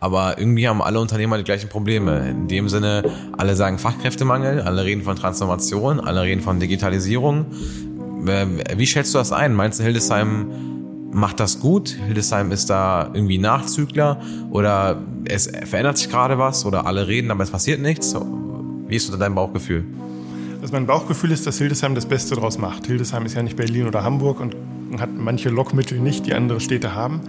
aber irgendwie haben alle Unternehmer die gleichen Probleme. In dem Sinne, alle sagen Fachkräftemangel, alle reden von Transformation, alle reden von Digitalisierung. Wie schätzt du das ein? Meinst du, Hildesheim macht das gut? Hildesheim ist da irgendwie Nachzügler oder es verändert sich gerade was oder alle reden, aber es passiert nichts? Wie ist dein Bauchgefühl? Also mein Bauchgefühl ist, dass Hildesheim das Beste daraus macht. Hildesheim ist ja nicht Berlin oder Hamburg und hat manche Lockmittel nicht, die andere Städte haben.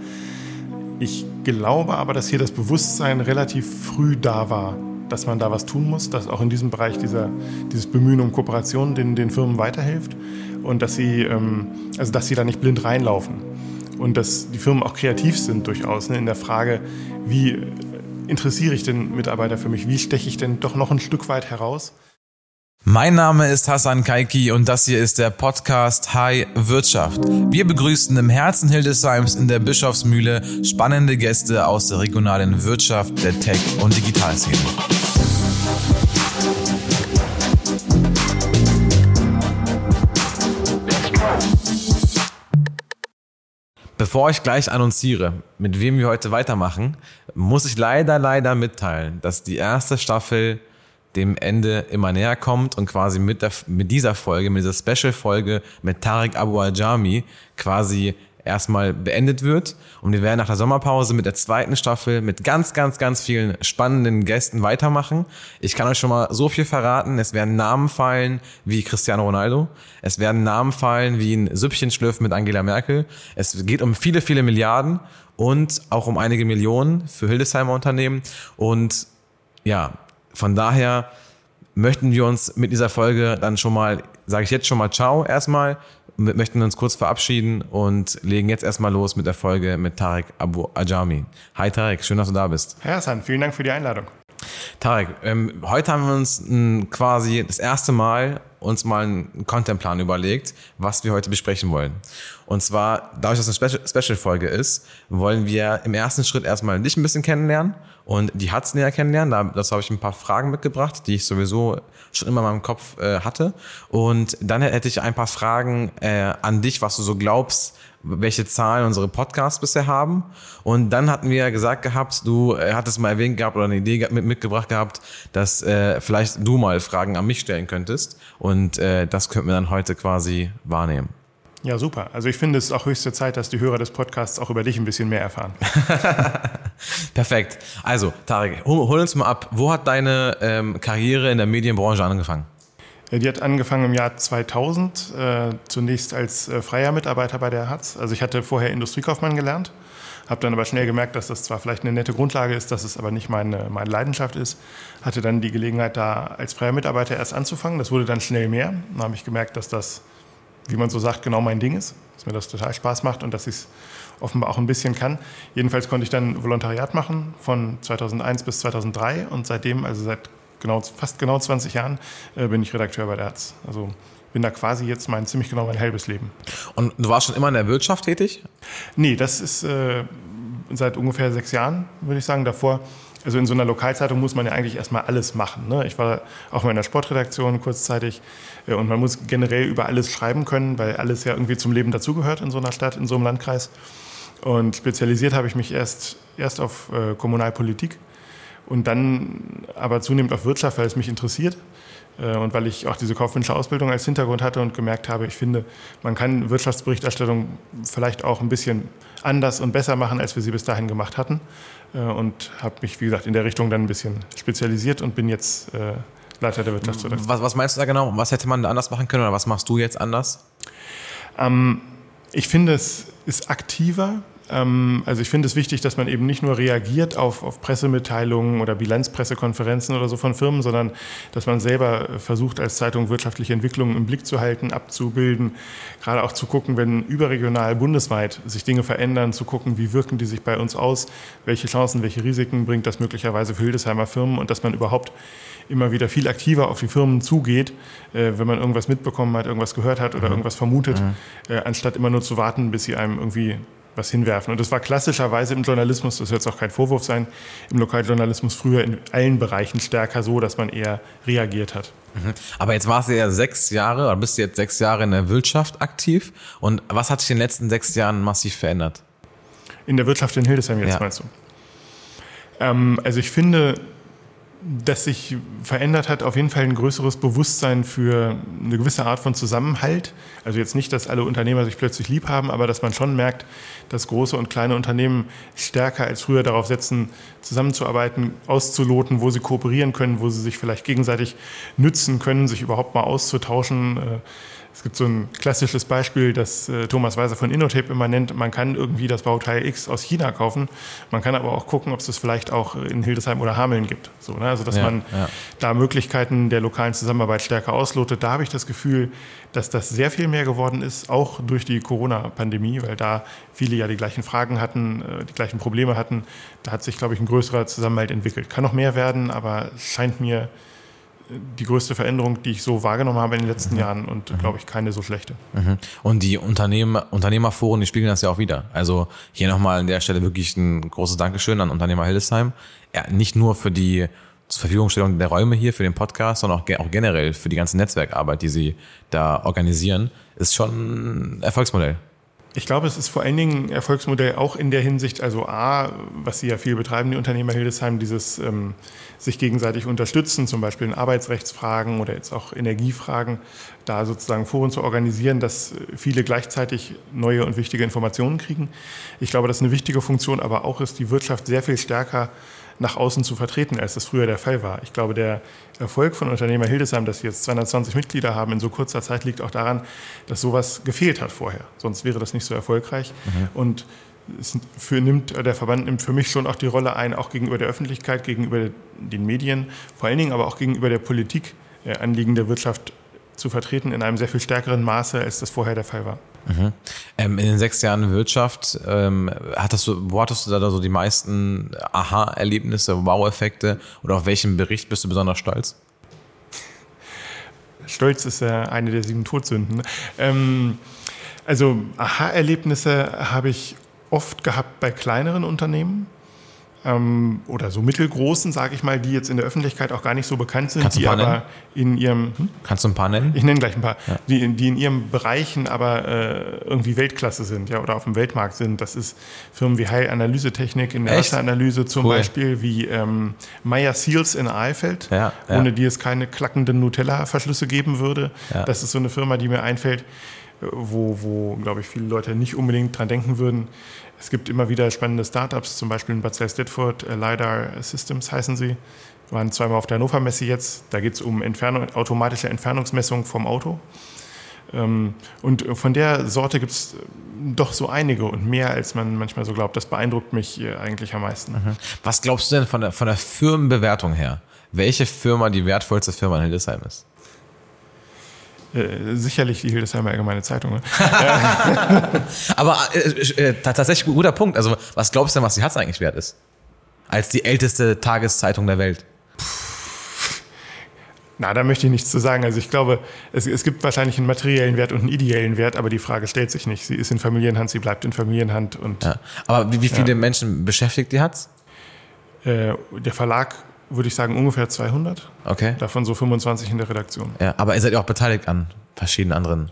Ich glaube aber, dass hier das Bewusstsein relativ früh da war, dass man da was tun muss, dass auch in diesem Bereich dieser, dieses Bemühen um Kooperation den, den Firmen weiterhilft und dass sie, ähm, also dass sie da nicht blind reinlaufen und dass die Firmen auch kreativ sind durchaus ne, in der Frage, wie interessiere ich den Mitarbeiter für mich, wie steche ich denn doch noch ein Stück weit heraus. Mein Name ist Hassan Kaiki und das hier ist der Podcast High Wirtschaft. Wir begrüßen im Herzen Hildesheims in der Bischofsmühle spannende Gäste aus der regionalen Wirtschaft, der Tech- und Digitalszene. Bevor ich gleich annonciere, mit wem wir heute weitermachen, muss ich leider, leider mitteilen, dass die erste Staffel dem Ende immer näher kommt und quasi mit, der, mit dieser Folge, mit dieser Special-Folge mit Tarek Abu Ajami quasi erstmal beendet wird. Und wir werden nach der Sommerpause mit der zweiten Staffel mit ganz, ganz, ganz vielen spannenden Gästen weitermachen. Ich kann euch schon mal so viel verraten. Es werden Namen fallen wie Cristiano Ronaldo. Es werden Namen fallen wie ein Süppchenschlürfen mit Angela Merkel. Es geht um viele, viele Milliarden und auch um einige Millionen für Hildesheimer Unternehmen. Und ja, von daher möchten wir uns mit dieser Folge dann schon mal, sage ich jetzt schon mal Ciao erstmal, möchten uns kurz verabschieden und legen jetzt erstmal los mit der Folge mit Tarek Abu Ajami. Hi Tarek, schön, dass du da bist. Herr Hassan, vielen Dank für die Einladung. Tarek, ähm, heute haben wir uns m, quasi das erste Mal uns mal einen Contentplan überlegt, was wir heute besprechen wollen. Und zwar, dadurch, dass es eine Special-Folge ist, wollen wir im ersten Schritt erstmal dich ein bisschen kennenlernen und die Hatz näher kennenlernen. Dazu habe ich ein paar Fragen mitgebracht, die ich sowieso schon immer in meinem Kopf äh, hatte. Und dann hätte ich ein paar Fragen äh, an dich, was du so glaubst, welche Zahlen unsere Podcasts bisher haben. Und dann hatten wir ja gesagt gehabt, du äh, hattest mal erwähnt gehabt oder eine Idee mit, mitgebracht gehabt, dass äh, vielleicht du mal Fragen an mich stellen könntest. Und äh, das könnten wir dann heute quasi wahrnehmen. Ja, super. Also ich finde es auch höchste Zeit, dass die Hörer des Podcasts auch über dich ein bisschen mehr erfahren. Perfekt. Also, Tarek, hol, hol, uns mal ab. Wo hat deine ähm, Karriere in der Medienbranche angefangen? Die hat angefangen im Jahr 2000, äh, zunächst als äh, freier Mitarbeiter bei der Hatz. Also ich hatte vorher Industriekaufmann gelernt, habe dann aber schnell gemerkt, dass das zwar vielleicht eine nette Grundlage ist, dass es aber nicht meine, meine Leidenschaft ist. Hatte dann die Gelegenheit, da als freier Mitarbeiter erst anzufangen. Das wurde dann schnell mehr. Dann habe ich gemerkt, dass das, wie man so sagt, genau mein Ding ist, dass mir das total Spaß macht und dass ich es offenbar auch ein bisschen kann. Jedenfalls konnte ich dann Volontariat machen von 2001 bis 2003 und seitdem, also seit genau, fast genau 20 Jahren äh, bin ich Redakteur bei der Herz. Also bin da quasi jetzt mein ziemlich genau mein halbes Leben. Und du warst schon immer in der Wirtschaft tätig? Nee, das ist äh, seit ungefähr sechs Jahren, würde ich sagen. Davor, also in so einer Lokalzeitung muss man ja eigentlich erstmal alles machen. Ne? Ich war auch mal in der Sportredaktion kurzzeitig und man muss generell über alles schreiben können, weil alles ja irgendwie zum Leben dazugehört in so einer Stadt, in so einem Landkreis. Und spezialisiert habe ich mich erst, erst auf äh, Kommunalpolitik und dann aber zunehmend auf Wirtschaft, weil es mich interessiert äh, und weil ich auch diese kaufmännische Ausbildung als Hintergrund hatte und gemerkt habe, ich finde, man kann Wirtschaftsberichterstattung vielleicht auch ein bisschen anders und besser machen, als wir sie bis dahin gemacht hatten. Äh, und habe mich, wie gesagt, in der Richtung dann ein bisschen spezialisiert und bin jetzt äh, Leiter der Wirtschaftsredaktion. Was, was, meinst du da genau? Was hätte man anders machen können oder was machst du jetzt anders? Ähm, ich finde, es ist aktiver also ich finde es wichtig, dass man eben nicht nur reagiert auf, auf Pressemitteilungen oder Bilanzpressekonferenzen oder so von Firmen, sondern dass man selber versucht, als Zeitung wirtschaftliche Entwicklungen im Blick zu halten, abzubilden, gerade auch zu gucken, wenn überregional, bundesweit sich Dinge verändern, zu gucken, wie wirken die sich bei uns aus, welche Chancen, welche Risiken bringt das möglicherweise für Hildesheimer Firmen und dass man überhaupt immer wieder viel aktiver auf die Firmen zugeht, äh, wenn man irgendwas mitbekommen hat, irgendwas gehört hat oder mhm. irgendwas vermutet, mhm. äh, anstatt immer nur zu warten, bis sie einem irgendwie was hinwerfen. Und das war klassischerweise im Journalismus, das soll jetzt auch kein Vorwurf sein, im Lokaljournalismus früher in allen Bereichen stärker so, dass man eher reagiert hat. Mhm. Aber jetzt warst du ja sechs Jahre oder bist du jetzt sechs Jahre in der Wirtschaft aktiv. Und was hat sich in den letzten sechs Jahren massiv verändert? In der Wirtschaft in Hildesheim jetzt ja. meinst du? Ähm, also ich finde, dass sich verändert hat, auf jeden Fall ein größeres Bewusstsein für eine gewisse Art von Zusammenhalt. Also jetzt nicht, dass alle Unternehmer sich plötzlich lieb haben, aber dass man schon merkt, dass große und kleine Unternehmen stärker als früher darauf setzen, zusammenzuarbeiten, auszuloten, wo sie kooperieren können, wo sie sich vielleicht gegenseitig nützen können, sich überhaupt mal auszutauschen. Es gibt so ein klassisches Beispiel, das äh, Thomas Weiser von Innotape immer nennt. Man kann irgendwie das Bauteil X aus China kaufen. Man kann aber auch gucken, ob es das vielleicht auch in Hildesheim oder Hameln gibt. So, ne? Also, dass ja, man ja. da Möglichkeiten der lokalen Zusammenarbeit stärker auslotet. Da habe ich das Gefühl, dass das sehr viel mehr geworden ist, auch durch die Corona-Pandemie, weil da viele ja die gleichen Fragen hatten, äh, die gleichen Probleme hatten. Da hat sich, glaube ich, ein größerer Zusammenhalt entwickelt. Kann noch mehr werden, aber scheint mir die größte Veränderung, die ich so wahrgenommen habe in den letzten mhm. Jahren und mhm. glaube ich keine so schlechte. Mhm. Und die Unternehmer, Unternehmerforen, die spiegeln das ja auch wieder. Also hier nochmal an der Stelle wirklich ein großes Dankeschön an Unternehmer Hildesheim. Ja, nicht nur für die zur Verfügungstellung der Räume hier für den Podcast, sondern auch, auch generell für die ganze Netzwerkarbeit, die sie da organisieren, ist schon ein Erfolgsmodell. Ich glaube, es ist vor allen Dingen ein Erfolgsmodell auch in der Hinsicht, also A, was Sie ja viel betreiben, die Unternehmer Hildesheim, dieses ähm, sich gegenseitig unterstützen, zum Beispiel in Arbeitsrechtsfragen oder jetzt auch Energiefragen, da sozusagen Foren zu organisieren, dass viele gleichzeitig neue und wichtige Informationen kriegen. Ich glaube, das ist eine wichtige Funktion, aber auch ist die Wirtschaft sehr viel stärker nach außen zu vertreten, als das früher der Fall war. Ich glaube, der Erfolg von Unternehmer Hildesheim, dass sie jetzt 220 Mitglieder haben in so kurzer Zeit, liegt auch daran, dass sowas gefehlt hat vorher. Sonst wäre das nicht so erfolgreich. Mhm. Und für, nimmt, der Verband nimmt für mich schon auch die Rolle ein, auch gegenüber der Öffentlichkeit, gegenüber den Medien, vor allen Dingen aber auch gegenüber der Politik, äh, Anliegen der Wirtschaft zu vertreten in einem sehr viel stärkeren Maße, als das vorher der Fall war. Mhm. Ähm, in den sechs Jahren Wirtschaft, ähm, hattest du, wo hattest du da so die meisten Aha-Erlebnisse, Wow-Effekte oder auf welchen Bericht bist du besonders stolz? Stolz ist ja eine der sieben Todsünden. Ähm, also Aha-Erlebnisse habe ich oft gehabt bei kleineren Unternehmen ähm, oder so mittelgroßen, sage ich mal, die jetzt in der Öffentlichkeit auch gar nicht so bekannt sind, Kannst die aber nennen? in ihrem. Hm? Kannst du ein paar nennen? Ich nenne gleich ein paar, ja. die, die in ihren Bereichen aber äh, irgendwie Weltklasse sind, ja, oder auf dem Weltmarkt sind. Das ist Firmen wie Heil Analysetechnik in der Wasseranalyse zum cool. Beispiel, wie ähm, Meyer Seals in Eifeld, ja, ja. ohne die es keine klackenden Nutella-Verschlüsse geben würde. Das ist so eine Firma, die mir einfällt wo, wo glaube ich, viele Leute nicht unbedingt dran denken würden. Es gibt immer wieder spannende Startups, zum Beispiel in Bad Salzdetford, äh, LiDAR Systems heißen sie. Wir waren zweimal auf der Hannover Messe jetzt. Da geht es um Entfernung, automatische Entfernungsmessung vom Auto. Ähm, und von der Sorte gibt es doch so einige und mehr, als man manchmal so glaubt. Das beeindruckt mich eigentlich am meisten. Mhm. Was glaubst du denn von der, von der Firmenbewertung her? Welche Firma die wertvollste Firma in Hildesheim ist? Äh, sicherlich die Hildesheimer Allgemeine Zeitung. Ne? Aber äh, äh, tatsächlich ein guter Punkt. Also, was glaubst du denn, was die Hatz eigentlich wert ist? Als die älteste Tageszeitung der Welt. Na, da möchte ich nichts zu sagen. Also ich glaube, es, es, gibt wahrscheinlich einen materiellen Wert und einen ideellen Wert, aber die Frage stellt sich nicht. Sie ist in Familienhand, sie bleibt in Familienhand. Und, ja. Aber wie, wie viele ja. Menschen beschäftigt die Hatz? Äh, der Verlag würde ich sagen, ungefähr 200. Okay. Davon so 25 in der Redaktion. Ja, aber ihr seid ja auch beteiligt an verschiedenen anderen.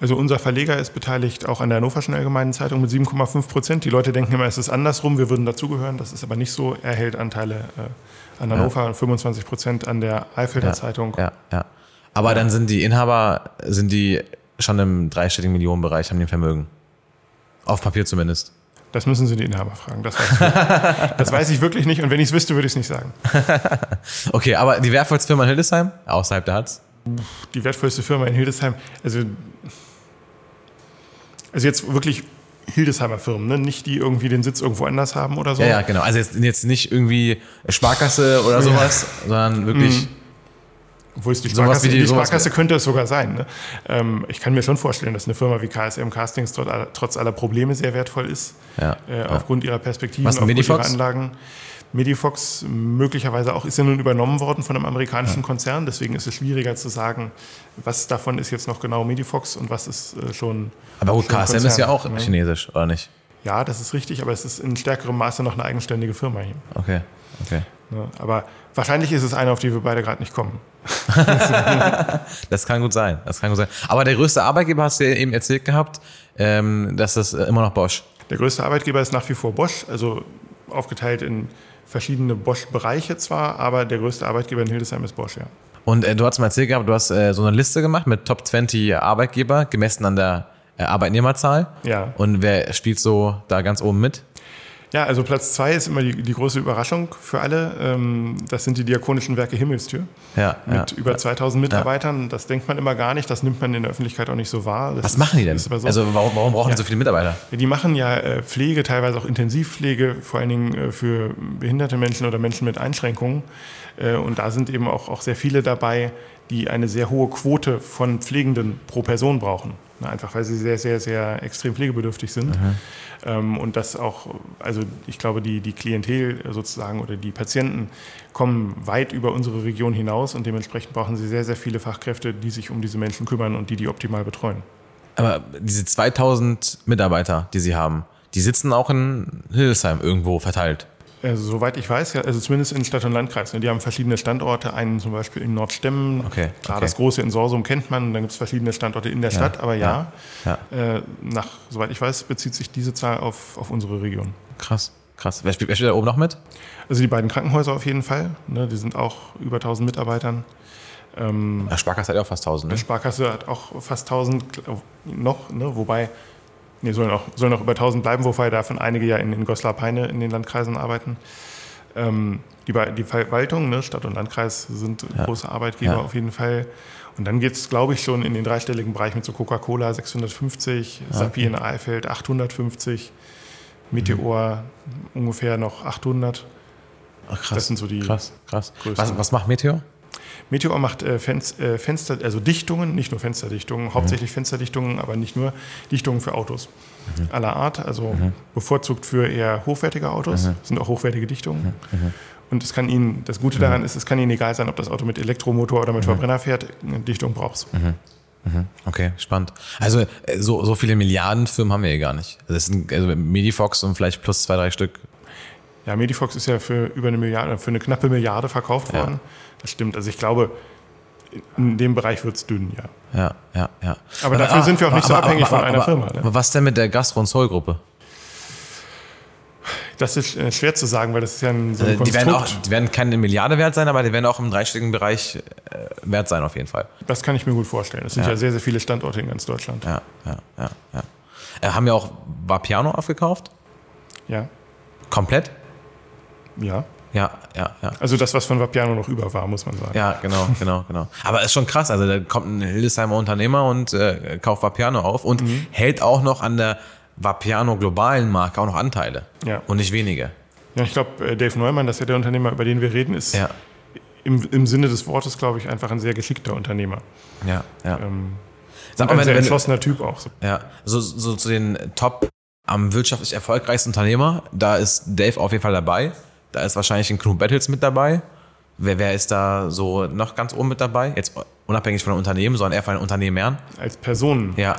Also unser Verleger ist beteiligt auch an der Hannoverschen Allgemeinen Zeitung mit 7,5 Prozent. Die Leute denken immer, es ist andersrum, wir würden dazugehören. Das ist aber nicht so. Er hält Anteile äh, an Hannover ja. und 25 Prozent an der Eifelder ja, Zeitung. Ja, ja. Aber ja. dann sind die Inhaber, sind die schon im dreistelligen Millionenbereich, haben die Vermögen. Auf Papier zumindest. Das müssen Sie die Inhaber fragen. Das weiß ich, das weiß ich wirklich nicht. Und wenn ich es wüsste, würde ich es nicht sagen. okay, aber die wertvollste Firma in Hildesheim, außerhalb der Hatz? Die wertvollste Firma in Hildesheim, also, also jetzt wirklich Hildesheimer Firmen, ne? nicht die irgendwie den Sitz irgendwo anders haben oder so. Ja, ja genau. Also jetzt, jetzt nicht irgendwie Sparkasse oder sowas, ja. sondern wirklich. Mhm obwohl es die Sparkasse, die, die Sparkasse könnte es sogar sein. Ne? Ähm, ich kann mir schon vorstellen, dass eine Firma wie KSM Castings trotz aller, trotz aller Probleme sehr wertvoll ist. Ja, äh, ja. Aufgrund ihrer Perspektiven, Was, aufgrund ihrer Anlagen. Medifox möglicherweise auch ist ja nun übernommen worden von einem amerikanischen ja. Konzern, deswegen ist es schwieriger zu sagen, was davon ist jetzt noch genau Medifox und was ist äh, schon. Aber gut, KSM Konzern, ist ja auch ne? chinesisch, oder nicht? Ja, das ist richtig, aber es ist in stärkerem Maße noch eine eigenständige Firma hier. Okay, okay. Ne? Aber wahrscheinlich ist es eine, auf die wir beide gerade nicht kommen. das kann gut sein. Das kann gut sein. Aber der größte Arbeitgeber hast du ja eben erzählt gehabt, ähm, dass das immer noch Bosch. Der größte Arbeitgeber ist nach wie vor Bosch, also aufgeteilt in verschiedene Bosch-Bereiche zwar, aber der größte Arbeitgeber in Hildesheim ist Bosch, ja. Und äh, du hast mal erzählt gehabt, du hast äh, so eine Liste gemacht mit Top 20 Arbeitgeber, gemessen an der äh, Arbeitnehmerzahl. Ja. Und wer spielt so da ganz oben mit? Ja, also Platz zwei ist immer die, die große Überraschung für alle. Ähm, das sind die Diakonischen Werke Himmelstür Ja, mit ja. über 2000 Mitarbeitern. Das denkt man immer gar nicht, das nimmt man in der Öffentlichkeit auch nicht so wahr. Das Was machen die denn? so. Also warum, warum brauchen die so viele Mitarbeiter? Die machen ja äh, Pflege, teilweise auch Intensivpflege, vor allen Dingen äh, für behinderte Menschen oder Menschen mit Einschränkungen. Äh, Und da sind eben auch, auch sehr viele dabei, die eine sehr hohe Quote von Pflegenden pro Person brauchen. Einfach weil sie sehr, sehr, sehr extrem pflegebedürftig sind. Ähm, Und das auch, also ich glaube, die, die Klientel sozusagen oder die Patienten kommen weit über unsere Region hinaus und dementsprechend brauchen sie sehr, sehr viele Fachkräfte, die sich um diese Menschen kümmern und die die optimal betreuen. Aber diese 2000 Mitarbeiter, die sie haben, die sitzen auch in Hildesheim irgendwo verteilt. Also, soweit ich weiß, ja, also zumindest in Stadt und Landkreis. ne, Die haben verschiedene Standorte, einen zum Beispiel in Nordstemmen. Okay, Klar, okay. das große in Sorsum kennt man, dann gibt es verschiedene Standorte in der Stadt, aber ja, ja. Äh, nach, soweit ich weiß, bezieht sich diese Zahl auf, auf unsere Region. Krass, krass. Wer spielt, wer spielt da oben noch mit? Also die beiden Krankenhäuser auf jeden Fall, ne, die sind auch über 1000 Mitarbeitern. Ähm, Ja, Sparkasse hat ja auch fast 1000, Die ne? Sparkasse hat auch fast 1000 glaub, noch, ne, wobei, nee, sollen auch, sollen auch über 1000 bleiben, wobei davon einige ja in, in Goslar-Peine in den Landkreisen arbeiten. Ähm, die, die Verwaltung, ne, Stadt und Landkreis sind große Arbeitgeber Ja. auf jeden Fall. Und dann geht es, glaube ich, schon in den dreistelligen Bereich mit so Coca-Cola 650, Ah, Sapi in Eifeld 850, Meteor ungefähr noch 800. Ach, krass. Das sind so die krass, krass. Was, was macht Meteor? Meteor macht äh, Fenst, äh, Fenster, also Dichtungen, nicht nur Fensterdichtungen, hauptsächlich Fensterdichtungen, aber nicht nur Dichtungen für Autos aller Art, also bevorzugt für eher hochwertige Autos, sind auch hochwertige Dichtungen. Und es kann Ihnen, das Gute daran ist, es kann Ihnen egal sein, ob das Auto mit Elektromotor oder mit Verbrenner fährt, eine Dichtung brauchst. Okay, spannend. Also äh, so, so viele Milliardenfirmen haben wir hier gar nicht. Also Das sind also Medifox und vielleicht plus zwei, drei Stück. Ja, Medifox ist ja für über eine Milliarde, für eine knappe Milliarde verkauft Ja. worden. Das stimmt. Also ich glaube, in dem Bereich wird es dünn, ja. Ja, ja, ja. Aber dafür sind wir auch nicht so abhängig von einer aber, Firma, ne? Aber was denn mit der Gastro- und Soul-Gruppe? Das ist äh, schwer zu sagen, weil das ist ja ein, so ein Äh, Die werden, auch, die werden keine Milliarde wert sein, aber die werden auch im dreistelligen Bereich äh, wert sein auf jeden Fall. Das kann ich mir gut vorstellen. Es sind Ja. ja. sehr, sehr viele Standorte in ganz Deutschland. Ja, ja, ja, ja. Äh, haben wir auch Vapiano aufgekauft? Ja. Komplett? Ja. Ja, ja, ja. Also das, was von Vapiano noch über war, muss man sagen. Ja, genau, genau, genau. Aber ist schon krass. Also da kommt ein Hildesheimer Unternehmer und äh, kauft Vapiano auf und hält auch noch an der Vapiano globalen Marke auch noch Anteile. Ja. Und nicht wenige. Ja, ich glaube, äh, Dave Neumann, das ist ja der Unternehmer, über den wir reden, ist Ja, im, im Sinne des Wortes, glaube ich, einfach ein sehr geschickter Unternehmer. ja, ja. Ähm, Sag ein mal, sehr wenn, wenn, entschlossener Typ auch. So. ja, so, so zu den Top am wirtschaftlich erfolgreichsten Unternehmer, da ist Dave auf jeden Fall dabei. Da ist wahrscheinlich ein Knut Battles mit dabei. Wer, wer ist da so noch ganz oben mit dabei? Jetzt unabhängig von den Unternehmen, sondern eher von den Unternehmern. Als Personen. Ja,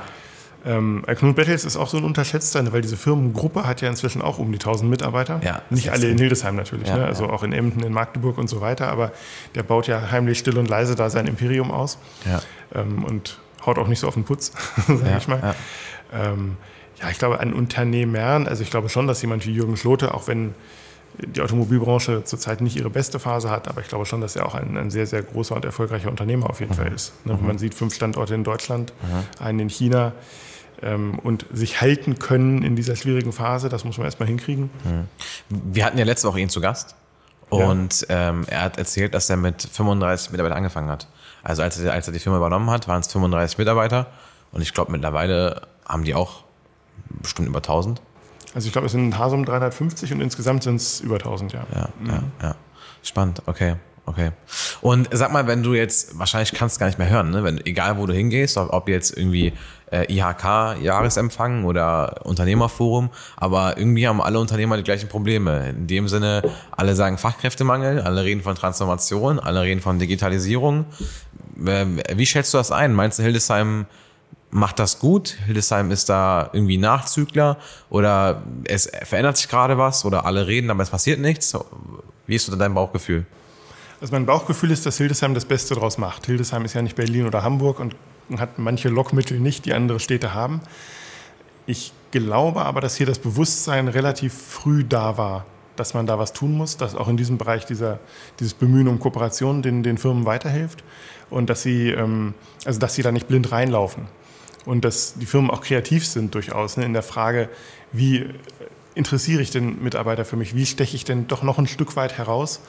Ähm, äh, Knut Bettels ist auch so ein unterschätzter, weil diese Firmengruppe hat ja inzwischen auch um die 1000 Mitarbeiter. Ja, Nicht alle in Hildesheim natürlich, Ja, ne? also auch in Emden, in Magdeburg und so weiter, aber der baut ja heimlich still und leise da sein Imperium aus ja, ähm, und haut auch nicht so auf den Putz, sage ja, ich mal. ja. Ähm, ja, ich glaube, an Unternehmern, also ich glaube schon, dass jemand wie Jürgen Schlote, auch wenn die Automobilbranche zurzeit nicht ihre beste Phase hat, aber ich glaube schon, dass er auch ein, ein sehr, sehr großer und erfolgreicher Unternehmer auf jeden Fall ist. Ne? Man sieht fünf Standorte in Deutschland, einen in China ähm, und sich halten können in dieser schwierigen Phase, das muss man erstmal hinkriegen. Wir hatten ja letzte Woche ihn zu Gast und ähm, er hat erzählt, dass er mit 35 Mitarbeitern angefangen hat. Also als er, als er die Firma übernommen hat, waren es 35 Mitarbeiter und ich glaube mittlerweile haben die auch bestimmt über 1000. Also ich glaube, es sind in Hasum 350 und insgesamt sind es über 1000, ja. Ja, ja, ja. Spannend, okay. Okay. Und sag mal, wenn du jetzt, wahrscheinlich kannst du gar nicht mehr hören, ne? wenn, egal wo du hingehst, ob, ob jetzt irgendwie äh, IHK, Jahresempfang oder Unternehmerforum, aber irgendwie haben alle Unternehmer die gleichen Probleme. In dem Sinne, alle sagen Fachkräftemangel, alle reden von Transformation, alle reden von Digitalisierung. Wie schätzt du das ein? Meinst du, Hildesheim macht das gut? Hildesheim ist da irgendwie Nachzügler oder es verändert sich gerade was oder alle reden, aber es passiert nichts? Wie ist so dein Bauchgefühl? Also mein Bauchgefühl ist, dass Hildesheim das Beste draus macht. Hildesheim ist ja nicht Berlin oder Hamburg und hat manche Lockmittel nicht, die andere Städte haben. Ich glaube aber, dass hier das Bewusstsein relativ früh da war, dass man da was tun muss, dass auch in diesem Bereich dieser, dieses Bemühen um Kooperation den, den Firmen weiterhilft und dass sie, ähm, also dass sie da nicht blind reinlaufen und dass die Firmen auch kreativ sind durchaus ne, in der Frage, wie interessiere ich den Mitarbeiter für mich, wie steche ich denn doch noch ein Stück weit heraus.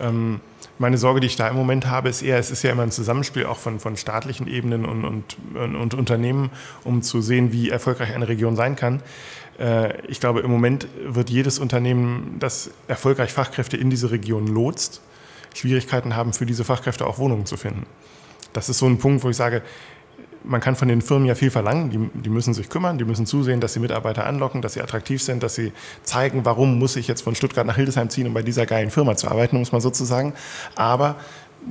Ähm, meine Sorge, die ich da im Moment habe, ist eher, es ist ja immer ein Zusammenspiel auch von, von staatlichen Ebenen und, und, und Unternehmen, um zu sehen, wie erfolgreich eine Region sein kann. Äh, ich glaube, im Moment wird jedes Unternehmen, das erfolgreich Fachkräfte in diese Region lotst, Schwierigkeiten haben, für diese Fachkräfte auch Wohnungen zu finden. Das ist so ein Punkt, wo ich sage, man kann von den Firmen ja viel verlangen. Die, die, müssen sich kümmern, die müssen zusehen, dass sie Mitarbeiter anlocken, dass sie attraktiv sind, dass sie zeigen, warum muss ich jetzt von Stuttgart nach Hildesheim ziehen, um bei dieser geilen Firma zu arbeiten, um es mal so zu sagen. Aber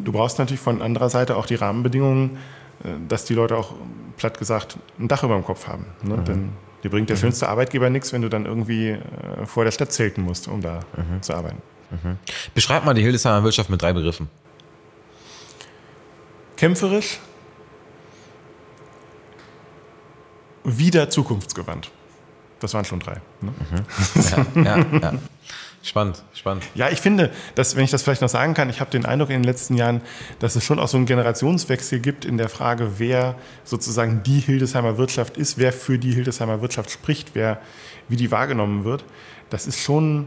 du brauchst natürlich von anderer Seite auch die Rahmenbedingungen, äh, dass die Leute auch, platt gesagt, ein Dach über dem Kopf haben. Ne? Mhm. Denn dir bringt der mhm. schönste Arbeitgeber nichts, wenn du dann irgendwie äh, vor der Stadt zelten musst, um da mhm. zu arbeiten. Mhm. Beschreib mal die Hildesheimer Wirtschaft mit drei Begriffen. Kämpferisch, wieder zukunftsgewandt. Das waren schon drei. Ne? Mhm. Ja, ja, ja. Spannend, spannend. Ja, ich finde, dass, wenn ich das vielleicht noch sagen kann, ich habe den Eindruck in den letzten Jahren, dass es schon auch so einen Generationswechsel gibt in der Frage, wer sozusagen die Hildesheimer Wirtschaft ist, wer für die Hildesheimer Wirtschaft spricht, wer, wie die wahrgenommen wird. Das ist schon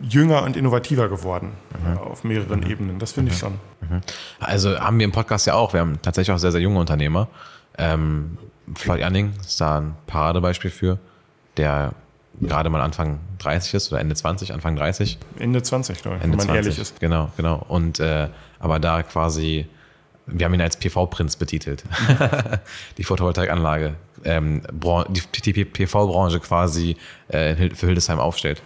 jünger und innovativer geworden mhm. auf mehreren mhm. Ebenen. Das finde ich mhm. schon. Mhm. Also haben wir im Podcast ja auch, wir haben tatsächlich auch sehr, sehr junge Unternehmer. Ähm, Floyd Anning ist da ein Paradebeispiel für, der gerade mal Anfang 30 ist oder Ende 20, Anfang 30. Ende 20, glaube ich, Ende wenn man 20, ehrlich ist. Genau, genau. Und äh, aber da quasi, wir haben ihn als PV-Prinz betitelt. die Photovoltaikanlage, ähm, die, die PV-Branche quasi äh, für Hildesheim aufstellt.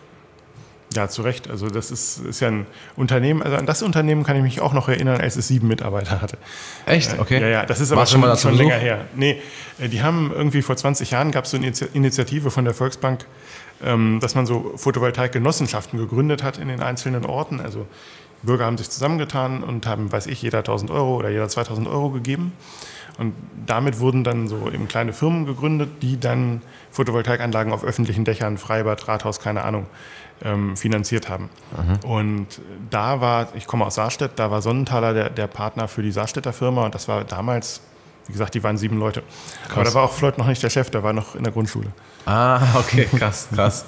Ja, zu Recht. Also das ist, ist ja ein Unternehmen, also an das Unternehmen kann ich mich auch noch erinnern, als es sieben Mitarbeiter hatte. Echt? Äh, okay. Ja, ja, das ist aber schon, schon länger her. Nee, äh, die haben irgendwie vor 20 Jahren, gab es so eine Initiative von der Volksbank, ähm, dass man so Photovoltaikgenossenschaften gegründet hat in den einzelnen Orten. Also Bürger haben sich zusammengetan und haben, weiß ich, jeder 1000 Euro oder jeder 2000 Euro gegeben. Und damit wurden dann so eben kleine Firmen gegründet, die dann Photovoltaikanlagen auf öffentlichen Dächern, Freibad, Rathaus, keine Ahnung, ähm, finanziert haben. Mhm. Und da war, ich komme aus Saarstedt, da war Sonnenthaler der, der Partner für die Saarstädter Firma und das war damals, wie gesagt, die waren sieben Leute. Krass. Aber da war auch Floyd noch nicht der Chef, der war noch in der Grundschule. Ah, okay, krass, krass.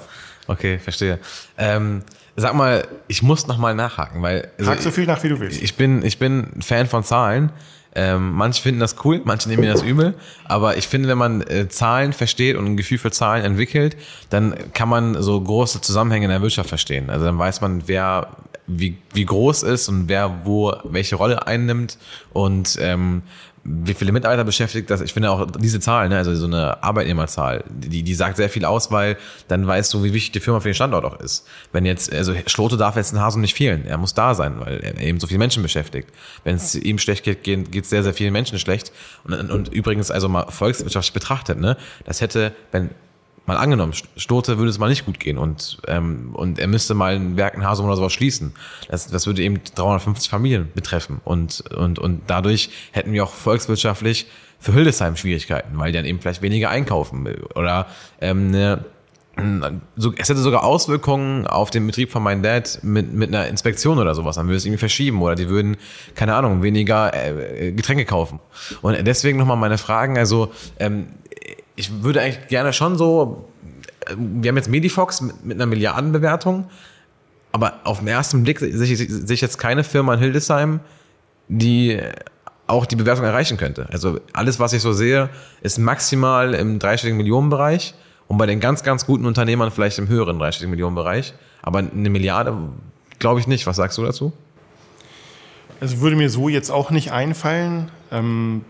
Okay, verstehe. Ähm, sag mal, ich muss noch mal nachhaken, weil also, Hak so viel nach, wie du willst. Ich bin, ich bin Fan von Zahlen. Ähm, manche finden das cool, manche nehmen mir das übel. Aber ich finde, wenn man äh, Zahlen versteht und ein Gefühl für Zahlen entwickelt, dann kann man so große Zusammenhänge in der Wirtschaft verstehen. Also dann weiß man, wer wie, wie groß ist und wer wo welche Rolle einnimmt und ähm, wie viele Mitarbeiter beschäftigt das? Ich finde auch diese Zahl, ne, also so eine Arbeitnehmerzahl, die, die sagt sehr viel aus, weil dann weißt du, wie wichtig die Firma für den Standort auch ist. Wenn jetzt, also Schlote darf jetzt in Hasen nicht fehlen. Er muss da sein, weil er eben so viele Menschen beschäftigt. Wenn es ihm schlecht geht, geht es sehr, sehr vielen Menschen schlecht. Und, und übrigens, also mal volkswirtschaftlich betrachtet, ne, das hätte, wenn mal angenommen, Stote würde es mal nicht gut gehen und, ähm, und er müsste mal ein Werk in Hasum oder sowas schließen. Das, das würde eben 350 Familien betreffen und, und, und dadurch hätten wir auch volkswirtschaftlich für Hildesheim Schwierigkeiten, weil die dann eben vielleicht weniger einkaufen oder ähm, ne, so, es hätte sogar Auswirkungen auf den Betrieb von meinem Dad mit, mit einer Inspektion oder sowas. Dann würde es irgendwie verschieben oder die würden, keine Ahnung, weniger äh, Getränke kaufen. Und deswegen nochmal meine Fragen. Also ähm, ich würde eigentlich gerne schon so, wir haben jetzt Medifox mit, mit einer Milliardenbewertung, aber auf den ersten Blick sehe ich, sehe ich jetzt keine Firma in Hildesheim, die auch die Bewertung erreichen könnte. Also alles, was ich so sehe, ist maximal im dreistelligen Millionenbereich und bei den ganz, ganz guten Unternehmern vielleicht im höheren dreistelligen Millionenbereich. Aber eine Milliarde glaube ich nicht. Was sagst du dazu? Also würde mir so jetzt auch nicht einfallen. Ähm,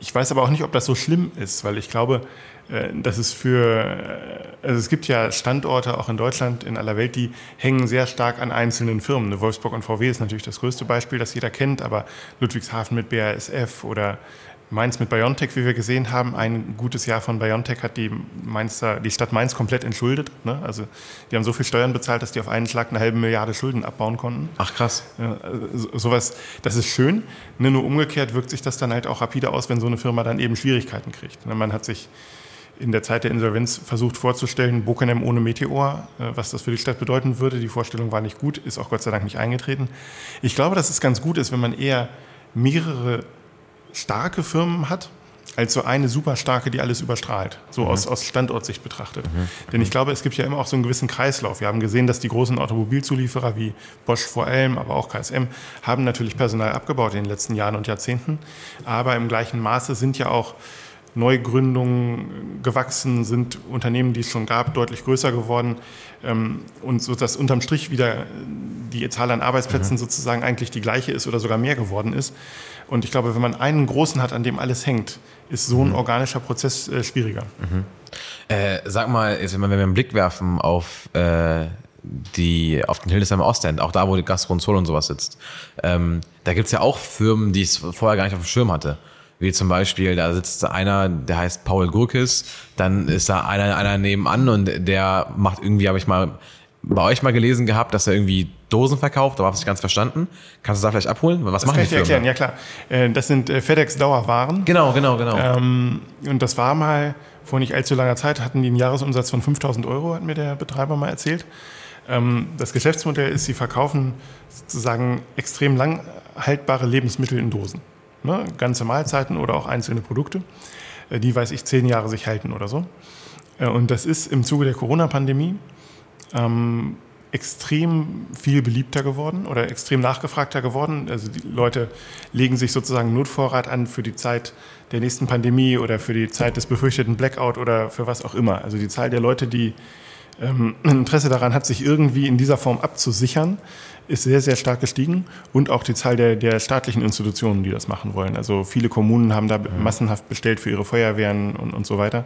ich weiß aber auch nicht, ob das so schlimm ist, weil ich glaube, äh, dass es für, äh, also es gibt ja Standorte auch in Deutschland, in aller Welt, die hängen sehr stark an einzelnen Firmen. Wolfsburg und VW ist natürlich das größte Beispiel, das jeder kennt, aber Ludwigshafen mit BASF oder Mainz mit BioNTech, wie wir gesehen haben, ein gutes Jahr von BioNTech hat die, Mainzer, die Stadt Mainz komplett entschuldet. Ne? Also die haben so viel Steuern bezahlt, dass die auf einen Schlag eine halbe Milliarde Schulden abbauen konnten. Ach krass. Ja, also sowas, das ist schön. Ne? Nur umgekehrt wirkt sich das dann halt auch rapide aus, wenn so eine Firma dann eben Schwierigkeiten kriegt. Ne? Man hat sich in der Zeit der Insolvenz versucht vorzustellen, Bokenem ohne Meteor, äh, was das für die Stadt bedeuten würde. Die Vorstellung war nicht gut, ist auch Gott sei Dank nicht eingetreten. Ich glaube, dass es ganz gut ist, wenn man eher mehrere starke Firmen hat, als so eine super starke, die alles überstrahlt, so mhm. aus, aus Standortsicht betrachtet. Mhm. Denn ich glaube, es gibt ja immer auch so einen gewissen Kreislauf. Wir haben gesehen, dass die großen Automobilzulieferer wie Bosch vor allem, aber auch KSM, haben natürlich Personal abgebaut in den letzten Jahren und Jahrzehnten. Aber im gleichen Maße sind ja auch Neugründungen gewachsen, sind Unternehmen, die es schon gab, deutlich größer geworden ähm, und so dass unterm Strich wieder die Zahl an Arbeitsplätzen mhm. sozusagen eigentlich die gleiche ist oder sogar mehr geworden ist. Und ich glaube, wenn man einen großen hat, an dem alles hängt, ist so ein mhm. organischer Prozess äh, schwieriger. Mhm. Äh, sag mal, wenn wir einen Blick werfen auf äh, die auf den Hildesheimer Ostend, auch da, wo die Gastro und Sol und sowas sitzt, ähm, da gibt es ja auch Firmen, die ich vorher gar nicht auf dem Schirm hatte. Wie zum Beispiel, da sitzt einer, der heißt Paul Gurkis, dann ist da einer, einer nebenan und der macht irgendwie, habe ich mal bei euch mal gelesen gehabt, dass er irgendwie Dosen verkauft, aber habe ich ganz verstanden. Kannst du da vielleicht abholen? Was das machen kann ich dir erklären, ja klar. Äh, das sind äh, FedEx Dauerwaren. Genau, genau, genau. Ähm, und das war mal vor nicht allzu langer Zeit, hatten die einen Jahresumsatz von 5000 Euro, hat mir der Betreiber mal erzählt. Ähm, das Geschäftsmodell ist, sie verkaufen sozusagen extrem lang haltbare Lebensmittel in Dosen. Ne? Ganze Mahlzeiten oder auch einzelne Produkte, äh, die, weiß ich, zehn Jahre sich halten oder so. Und das ist im Zuge der Corona-Pandemie ähm, extrem viel beliebter geworden oder extrem nachgefragter geworden. Also die Leute legen sich sozusagen Notvorrat an für die Zeit der nächsten Pandemie oder für die Zeit des befürchteten Blackout oder für was auch immer. Also die Zahl der Leute, die ähm, Interesse daran hat, sich irgendwie in dieser Form abzusichern, ist sehr, sehr stark gestiegen und auch die Zahl der, der staatlichen Institutionen, die das machen wollen. Also viele Kommunen haben da massenhaft bestellt für ihre Feuerwehren und, und so weiter,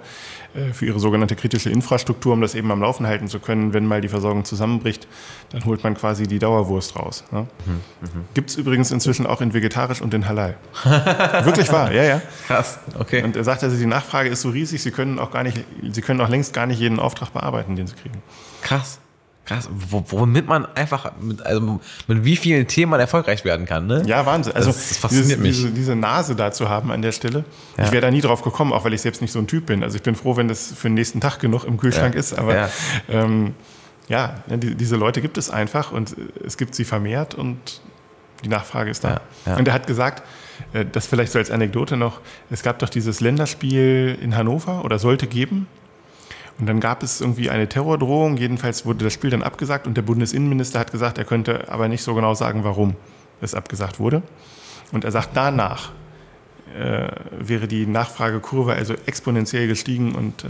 äh, für ihre sogenannte kritische Infrastruktur, um das eben am Laufen halten zu können. Wenn mal die Versorgung zusammenbricht, dann holt man quasi die Dauerwurst raus. Ne? Mhm. Mhm. Gibt es übrigens inzwischen auch in vegetarisch und in Halal. Wirklich wahr, ja, ja. Krass, okay. Und er sagt also, die Nachfrage ist so riesig, Sie können auch gar nicht, Sie können auch längst gar nicht jeden Auftrag bearbeiten, den Sie kriegen. Krass. Krass, womit man einfach, mit, also mit wie vielen Themen man erfolgreich werden kann, ne? Ja, Wahnsinn. Also das, das fasziniert dieses, mich. Diese, diese, Nase da zu haben an der Stelle. Ja. Ich wäre da nie drauf gekommen, auch weil ich selbst nicht so ein Typ bin. Also ich bin froh, wenn das für den nächsten Tag genug im Kühlschrank ja. ist. Aber ja, ähm, ja ne, die, diese Leute gibt es einfach und es gibt sie vermehrt und die Nachfrage ist da. Und er hat gesagt, äh, das vielleicht so als Anekdote noch, es gab doch dieses Länderspiel in Hannover oder sollte geben und dann gab es irgendwie eine Terrordrohung. Jedenfalls wurde das Spiel dann abgesagt und der Bundesinnenminister hat gesagt, er könnte aber nicht so genau sagen, warum es abgesagt wurde. Und er sagt, danach äh, wäre die Nachfragekurve also exponentiell gestiegen und äh,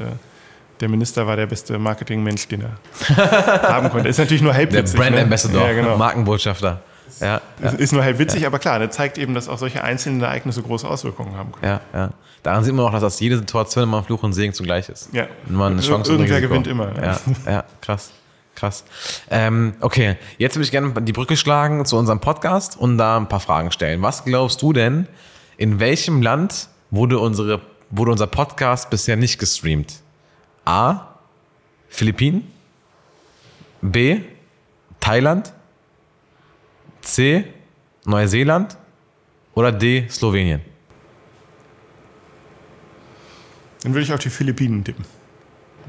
der Minister war der beste Marketingmensch, den er haben konnte. Ist natürlich nur halbwitzig. Der Brand ne? Ambassador, ja, genau. Markenbotschafter. Ja, ja. Ist nur halt witzig, ja. aber klar, das zeigt eben, dass auch solche einzelnen Ereignisse große Auswirkungen haben können. Ja, ja. Daran sieht man auch, dass das jede Situation immer Fluch und Segen zugleich ist. Ja. man eine Chance Irgendwer gewinnt immer. Ja, ja, krass. Krass. Ähm, okay, jetzt würde ich gerne die Brücke schlagen zu unserem Podcast und da ein paar Fragen stellen. Was glaubst du denn, in welchem Land wurde, unsere, wurde unser Podcast bisher nicht gestreamt? A. Philippinen? B. Thailand? C. Neuseeland? Oder D. Slowenien? Dann würde ich auf die Philippinen tippen.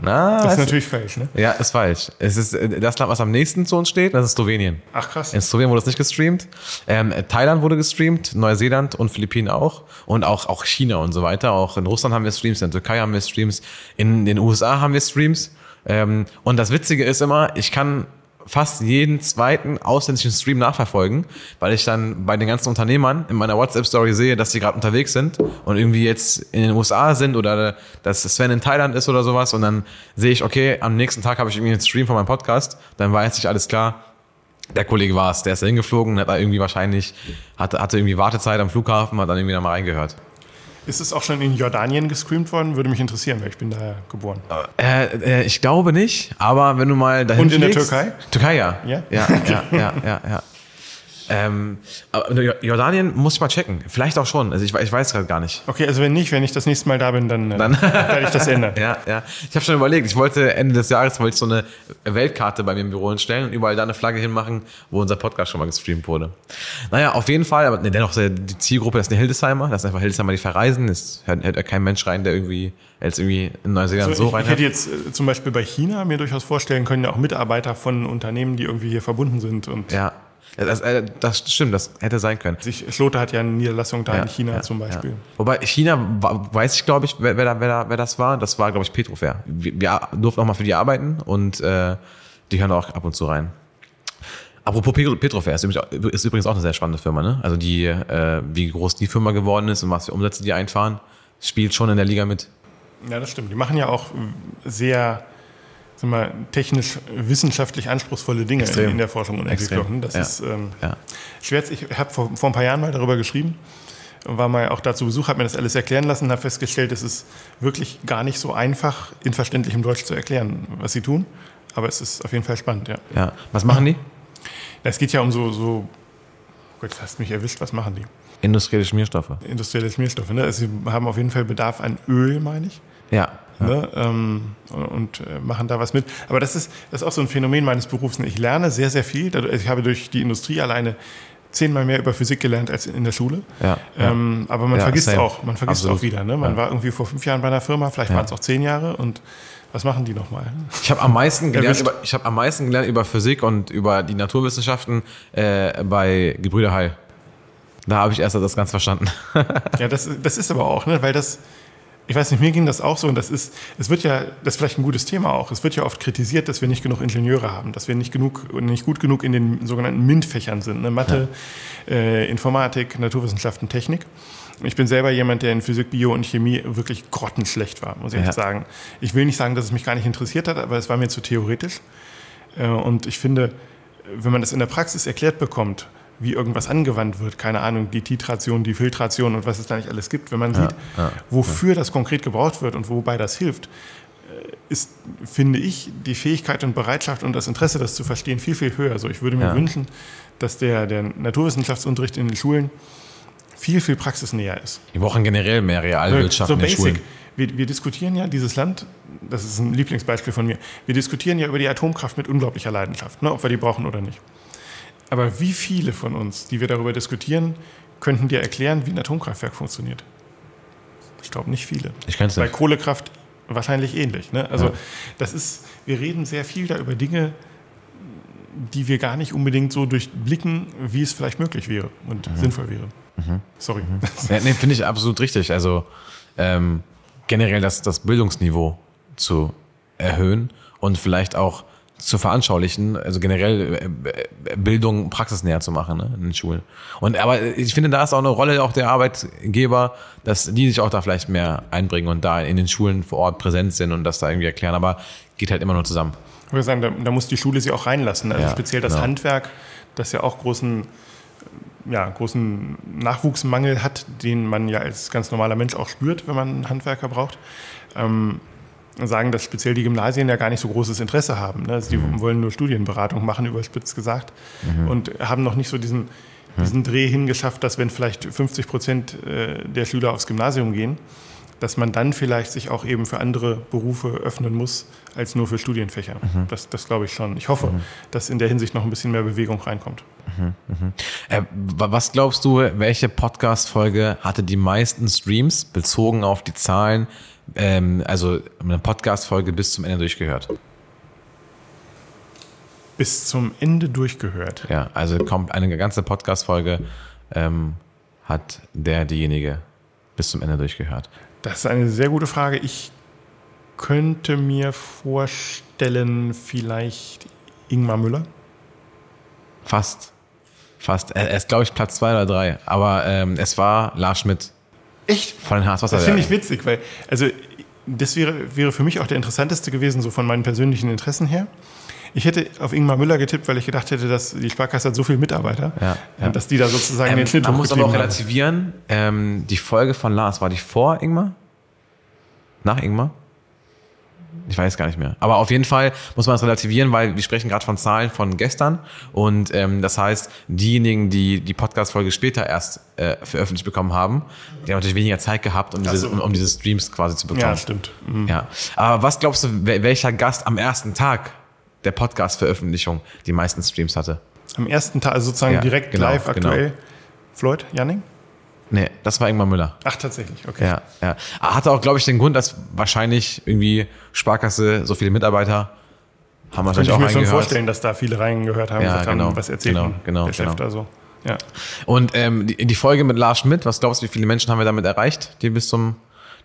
Na, das ist natürlich falsch, ne? Ja, ist falsch. Es ist äh, das Land, was am nächsten zu uns steht, das ist Slowenien. Ach krass. In Slowenien wurde es nicht gestreamt. Ähm, Thailand wurde gestreamt, Neuseeland und Philippinen auch. Und auch, auch China und so weiter. Auch in Russland haben wir Streams, in der Türkei haben wir Streams, in den USA haben wir Streams. Ähm, und das Witzige ist immer, ich kann fast jeden zweiten ausländischen Stream nachverfolgen, weil ich dann bei den ganzen Unternehmern in meiner WhatsApp-Story sehe, dass sie gerade unterwegs sind und irgendwie jetzt in den USA sind oder dass Sven in Thailand ist oder sowas. Und dann sehe ich, okay, am nächsten Tag habe ich irgendwie einen Stream von meinem Podcast, dann weiß ich alles klar, der Kollege war es, der ist da hingeflogen, hat da irgendwie wahrscheinlich, hatte, hatte irgendwie Wartezeit am Flughafen, hat dann irgendwie da mal reingehört. Ist es auch schon in Jordanien gescreamt worden? Würde mich interessieren, weil ich bin da geboren. Äh, äh, ich glaube nicht, aber wenn du mal dahin Und in fliegst, der Türkei? Türkei, ja. Ja? Ja, ja, ja, ja, ja. Ähm, aber Jordanien muss ich mal checken. Vielleicht auch schon. Also ich, ich weiß gerade gar nicht. Okay, also wenn nicht, wenn ich das nächste Mal da bin, dann, äh, dann werde ich das ändern. ja, ja. Ich habe schon überlegt, ich wollte Ende des Jahres wollte ich so eine Weltkarte bei mir im Büro hinstellen und überall da eine Flagge hinmachen, wo unser Podcast schon mal gestreamt wurde. Naja, auf jeden Fall, aber nee, dennoch die Zielgruppe, das ist eine Hildesheimer, das ist einfach Hildesheimer, die verreisen. Es hört, hört kein Mensch rein, der irgendwie jetzt irgendwie in Neuseeland also so ich, rein Ich hätte jetzt äh, zum Beispiel bei China mir durchaus vorstellen können, ja auch Mitarbeiter von Unternehmen, die irgendwie hier verbunden sind. Und ja, das, äh, das, stimmt, das hätte sein können. Sich, Schlote hat ja eine Niederlassung da ja, in China ja, zum Beispiel. Ja. Wobei China, weiß ich glaube ich, wer, wer, wer, wer das war. Das war, glaube ich, Petrofair. Wir, wir durften auch mal für die arbeiten und äh, die hören auch ab und zu rein. Apropos Petrofair, ist übrigens auch eine sehr spannende Firma. Ne? Also die, äh, wie groß die Firma geworden ist und was für Umsätze die einfahren, spielt schon in der Liga mit. Ja, das stimmt. Die machen ja auch sehr sag mal, technisch wissenschaftlich anspruchsvolle Dinge Extrem. in der Forschung und Entwicklung. Das ja. ist ähm, ja. schwer. Ich habe vor, vor ein paar Jahren mal darüber geschrieben war mal auch da zu Besuch, habe mir das alles erklären lassen, habe festgestellt, es ist wirklich gar nicht so einfach, in verständlichem Deutsch zu erklären, was sie tun. Aber es ist auf jeden Fall spannend, ja. ja. Was machen die? Es geht ja um so, so Gott, hast mich erwischt, was machen die? Industrielle Schmierstoffe. Industrielle Schmierstoffe, ne? Also sie haben auf jeden Fall Bedarf an Öl, meine ich. Ja. Ne? Ähm, und äh, machen da was mit. Aber das ist, das ist auch so ein Phänomen meines Berufs. Ich lerne sehr, sehr viel. Also ich habe durch die Industrie alleine zehnmal mehr über Physik gelernt als in der Schule. Ja, ähm, aber man ja, vergisst same. auch, man vergisst Absolut. auch wieder. Ne? Man ja. war irgendwie vor fünf Jahren bei einer Firma, vielleicht waren es auch zehn Jahre und was machen die nochmal? Ich habe am meisten gelernt über, ich habe am meisten gelernt über Physik und über die Naturwissenschaften äh, bei Gebrüder Heil. Da habe ich erst das ganz verstanden. ja, das, das ist aber auch, ne? weil das, ich weiß nicht, mir ging das auch so und das ist, es wird ja, das ist vielleicht ein gutes Thema auch. Es wird ja oft kritisiert, dass wir nicht genug Ingenieure haben, dass wir nicht genug nicht gut genug in den sogenannten MINT-Fächern sind, ne? Mathe, ja. äh, Informatik, Naturwissenschaften, Technik. Ich bin selber jemand, der in Physik, Bio und Chemie wirklich grottenschlecht war, muss ich ja. sagen. Ich will nicht sagen, dass es mich gar nicht interessiert hat, aber es war mir zu theoretisch. Äh, und ich finde, wenn man das in der Praxis erklärt bekommt, wie irgendwas angewandt wird, keine Ahnung, die Titration, die Filtration und was es da nicht alles gibt, wenn man sieht, ja, wofür das konkret gebraucht wird und wobei das hilft, äh, ist, finde ich, die Fähigkeit und Bereitschaft und das Interesse, das zu verstehen, viel, viel höher. Also ich würde mir ja. wünschen, dass der, der Naturwissenschaftsunterricht in den Schulen viel, viel praxisnäher ist. Wir brauchen generell mehr Realwirtschaft so in den basic. Schulen. Wir, wir, diskutieren ja dieses Land, das ist ein Lieblingsbeispiel von mir, wir diskutieren ja über die Atomkraft mit unglaublicher Leidenschaft, ne, ob wir die brauchen oder nicht. Aber wie viele von uns, die wir darüber diskutieren, könnten dir erklären, wie ein Atomkraftwerk funktioniert? Ich glaube nicht viele. Ich kann es Bei Kohlekraft wahrscheinlich ähnlich. Ne? Also ja. das ist, wir reden sehr viel da über Dinge, die wir gar nicht unbedingt so durchblicken, wie es vielleicht möglich wäre und mhm. sinnvoll wäre. Mhm. Sorry. Mhm. Ja, nee, finde ich absolut richtig. Also ähm, generell das, das Bildungsniveau zu erhöhen und vielleicht auch zu veranschaulichen, also generell äh, äh, Bildung praxisnäher zu machen ne, in den Schulen. Und aber ich finde, da ist auch eine Rolle auch der Arbeitgeber, dass die sich auch da vielleicht mehr einbringen und da in den Schulen vor Ort präsent sind und das da irgendwie erklären. Aber geht halt immer nur zusammen. Ich würde sagen, da, da muss die Schule sie auch reinlassen. Also ja, speziell das genau. Handwerk, das ja auch großen ja, großen Nachwuchsmangel hat, den man ja als ganz normaler Mensch auch spürt, wenn man einen Handwerker braucht. Ähm, sagen, dass speziell die Gymnasien ja gar nicht so großes Interesse haben. Ne? Also die mhm. wollen nur Studienberatung machen, überspitzt gesagt, mhm. und haben noch nicht so diesen, diesen Dreh hingeschafft, dass wenn vielleicht 50 Prozent äh, der Schüler aufs Gymnasium gehen, dass man dann vielleicht sich auch eben für andere Berufe öffnen muss, als nur für Studienfächer. Mhm. Das, das glaube ich schon. Ich hoffe, mhm. dass in der Hinsicht noch ein bisschen mehr Bewegung reinkommt. Mhm. mhm. Äh, was glaubst du, welche Podcast-Folge hatte die meisten Streams bezogen auf die Zahlen ähm, also eine Podcast-Folge bis zum Ende durchgehört. Bis zum Ende durchgehört? Ja, also kommt eine ganze Podcast-Folge ähm, hat der, diejenige bis zum Ende durchgehört. Das ist eine sehr gute Frage. Ich könnte mir vorstellen, vielleicht Ingmar Müller. Fast. Fast. Er ist, glaube ich, Platz zwei oder drei. Aber ähm, es war Lars Schmidt. Echt? Von den HSV. Das finde ich witzig, weil, also, das wäre, wäre für mich auch der interessanteste gewesen, so von meinen persönlichen Interessen her. Ich hätte auf Ingmar Müller getippt, weil ich gedacht hätte, dass die Sparkasse hat so viele Mitarbeiter, ja, ja. dass die da sozusagen ähm, den Schnitt Man muss aber auch relativieren, ähm, die Folge von Lars, war die vor Ingmar? Nach Ingmar? Ich weiß gar nicht mehr. Aber auf jeden Fall muss man es relativieren, weil wir sprechen gerade von Zahlen von gestern. Und ähm, das heißt, diejenigen, die die Podcast-Folge später erst äh, veröffentlicht bekommen haben, die haben natürlich weniger Zeit gehabt, um, diese, so. um, um diese Streams quasi zu bekommen. Ja, stimmt. Mhm. Ja. Aber was glaubst du, wel- welcher Gast am ersten Tag der Podcast-Veröffentlichung die meisten Streams hatte? Am ersten Tag, also sozusagen Ja, direkt genau, live genau. aktuell. Floyd, Janning? Nee, das war Ingmar Müller. Ach, tatsächlich, okay. Ja, ja. Hatte auch, glaube ich, den Grund, dass wahrscheinlich irgendwie Sparkasse so viele Mitarbeiter haben wahrscheinlich ich auch mir schon vorstellen, dass da viele reingehört haben, Ja, genau, haben, was erzählt genau, genau, der Chef genau. da so. Ja. Und ähm, die, die Folge mit Lars Schmidt, was glaubst du, wie viele Menschen haben wir damit erreicht, die bis zum,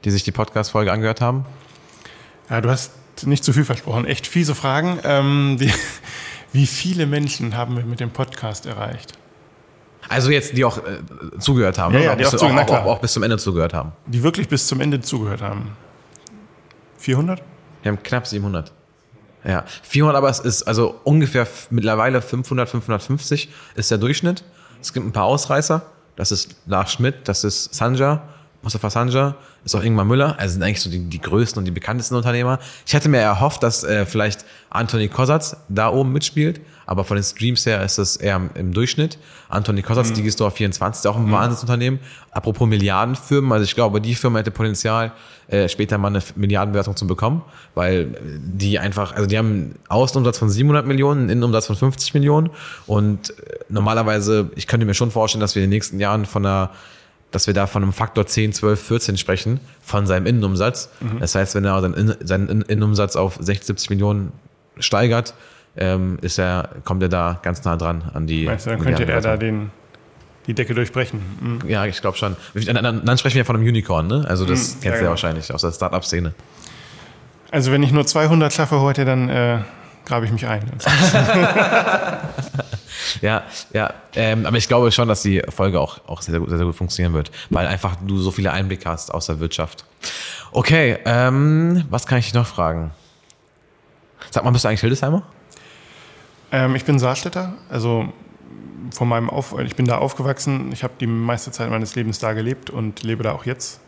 die sich die Podcast-Folge angehört haben? ja, du hast nicht zu viel versprochen. Echt fiese Fragen. Ähm, die, wie viele Menschen haben wir mit dem Podcast erreicht? Also jetzt, die auch äh, zugehört haben, Ja, ne? ja, auch, die bis, auch auch, auch, auch bis zum Ende zugehört haben. Die wirklich bis zum Ende zugehört haben? 400? Wir haben knapp 700. Ja, 400 aber es ist also ungefähr mittlerweile 500, 550 ist der Durchschnitt. Es gibt ein paar Ausreißer. Das ist Lars Schmidt, das ist Sanja, Mustafa Sanja, ist auch Ingmar Müller. Also sind eigentlich so die, die größten und die bekanntesten Unternehmer. Ich hätte mir erhofft, dass äh, vielleicht Anthony Kossatz da oben mitspielt, aber von den Streams her ist es eher im, im Durchschnitt. Anthony Kossatz, Digistore 24, ist auch ein Wahnsinnsunternehmen. Apropos Milliardenfirmen, also ich glaube, die Firma hätte Potenzial, äh, später mal eine Milliardenbewertung zu bekommen, weil die einfach, also die haben einen Außenumsatz von 700 Millionen, einen Innenumsatz von 50 Millionen und äh, normalerweise, ich könnte mir schon vorstellen, dass wir in den nächsten Jahren von einer dass wir da von einem Faktor 10, 12, 14 sprechen von seinem Innenumsatz. Das heißt, wenn er seinen, seinen Innen- Innenumsatz auf 60, 70 Millionen steigert, ähm, ist er, kommt er da ganz nah dran an die. Meinst du, dann könnte er da den, die Decke durchbrechen? Mhm. Ja, ich glaube schon. Dann, dann, sprechen wir von einem Unicorn, ne? Also das Hm, kennst ja, du ja genau. wahrscheinlich aus der Startup-Szene. Also wenn ich nur 200 schaffe heute, dann äh, grabe ich mich ein. Ja, ja. Ähm, aber ich glaube schon, dass die Folge auch, auch sehr, sehr, gut, sehr, sehr gut funktionieren wird, weil einfach du so viele Einblicke hast aus der Wirtschaft. Okay, ähm, was kann ich dich noch fragen? Sag mal, bist du eigentlich Hildesheimer? Ähm, ich bin Saarstädter, also von meinem Auf ich bin da aufgewachsen. Ich habe die meiste Zeit meines Lebens da gelebt und lebe da auch jetzt.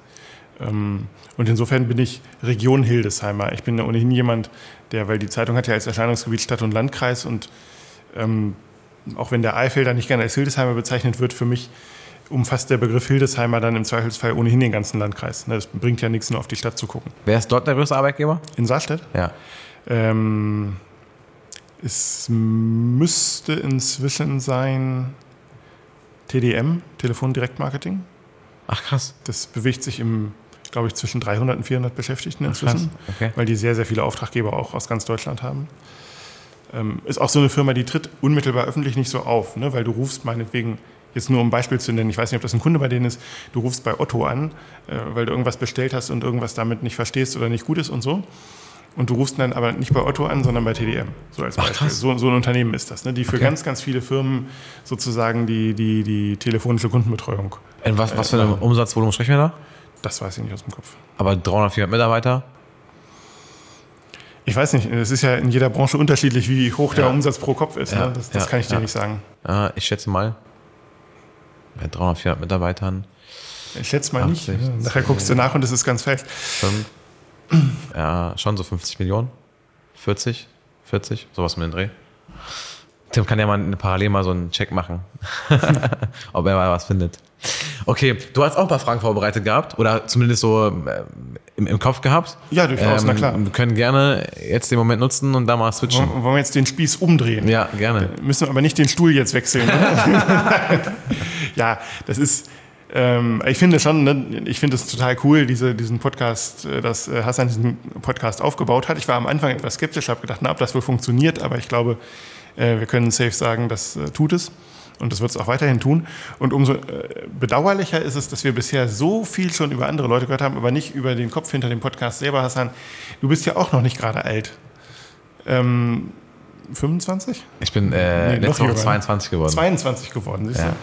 Ähm, und insofern bin ich Region Hildesheimer. Ich bin ohnehin jemand, der, weil die Zeitung hat ja als Erscheinungsgebiet Stadt und Landkreis und ähm, auch wenn der Eifel da nicht gerne als Hildesheimer bezeichnet wird, für mich umfasst der Begriff Hildesheimer dann im Zweifelsfall ohnehin den ganzen Landkreis. Ne, Es bringt ja nichts, nur auf die Stadt zu gucken. Wer ist dort der größte Arbeitgeber? In Saarstedt? Ja. Ähm, es müsste inzwischen sein TDM, Telefondirektmarketing. Ach krass. Das bewegt sich im, glaube ich, zwischen 300 und 400 Beschäftigten inzwischen, krass, okay. weil die sehr, sehr viele Auftraggeber auch aus ganz Deutschland haben. Ähm, ist auch so eine Firma, die tritt unmittelbar öffentlich nicht so auf, ne? weil du rufst meinetwegen, jetzt nur um ein Beispiel zu nennen, ich weiß nicht, ob das ein Kunde bei denen ist, du rufst bei Otto an, äh, weil du irgendwas bestellt hast und irgendwas damit nicht verstehst oder nicht gut ist und so. Und du rufst dann aber nicht bei Otto an, sondern bei TDM. So als Ach, Beispiel. krass. So, so ein Unternehmen ist das, ne? die für Okay. ganz, ganz viele Firmen sozusagen die, die, die telefonische Kundenbetreuung. In was, was für ein Umsatzvolumen sprechen wir da? Das weiß ich nicht aus dem Kopf. Aber 300, 400 Mitarbeiter? Ich weiß nicht, es ist ja in jeder Branche unterschiedlich, wie hoch der Ja. Umsatz pro Kopf ist. Ja, Ne? Das, das ja, kann ich dir nicht sagen. Ich schätze mal. Bei 300, 400 Mitarbeitern. Ich schätze mal nicht. 80, ne? Nachher guckst du nach und es ist ganz fest. 5. Ja, schon so 50 Millionen. 40, 40, sowas mit dem Dreh. Tim kann ja mal parallel mal so einen Check machen, ob er mal was findet. Okay, du hast auch ein paar Fragen vorbereitet gehabt oder zumindest so äh, im, im Kopf gehabt. Ja, durchaus, na klar. Wir können gerne jetzt den Moment nutzen und da mal switchen. Wollen wollen wir jetzt den Spieß umdrehen? Ja, gerne. Müssen aber nicht den Stuhl jetzt wechseln. Ne? ja, das ist. Ähm, ich finde schon, ne, ich finde es total cool, diese, diesen Podcast, äh, dass äh, Hassan diesen Podcast aufgebaut hat. Ich war am Anfang etwas skeptisch, habe gedacht, na, ob das wohl funktioniert, aber ich glaube, äh, wir können safe sagen, das äh, tut es. Und das wird es auch weiterhin tun. Und umso äh, bedauerlicher ist es, dass wir bisher so viel schon über andere Leute gehört haben, aber nicht über den Kopf hinter dem Podcast selber, Hassan. Du bist ja auch noch nicht gerade alt. Ähm, 25? Ich bin äh, Nee, letzte Woche jünger. 22 geworden. 22 geworden, siehst Ja. du?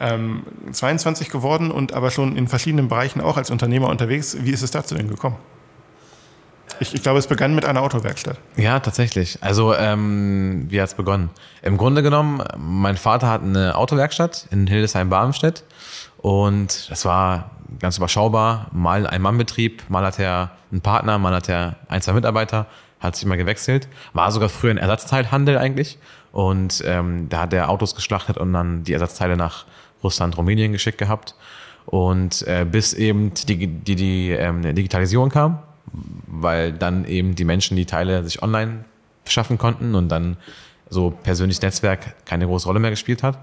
Ähm, 22 geworden und aber schon in verschiedenen Bereichen auch als Unternehmer unterwegs. Wie ist es dazu denn gekommen? Ich, ich glaube, es begann mit einer Autowerkstatt. Ja, tatsächlich. Also, ähm, wie hat's begonnen? Im Grunde genommen, mein Vater hat eine Autowerkstatt in Hildesheim-Barmstedt und das war ganz überschaubar. Mal ein Mannbetrieb, mal hat er einen Partner, mal hat er ein, zwei Mitarbeiter, hat sich immer gewechselt. War sogar früher ein Ersatzteilhandel eigentlich. Und ähm, da hat er Autos geschlachtet und dann die Ersatzteile nach Russland, Rumänien geschickt gehabt. Und äh, bis eben die, die, die ähm, Digitalisierung kam, weil dann eben die Menschen die Teile sich online schaffen konnten und dann so persönliches Netzwerk keine große Rolle mehr gespielt hat.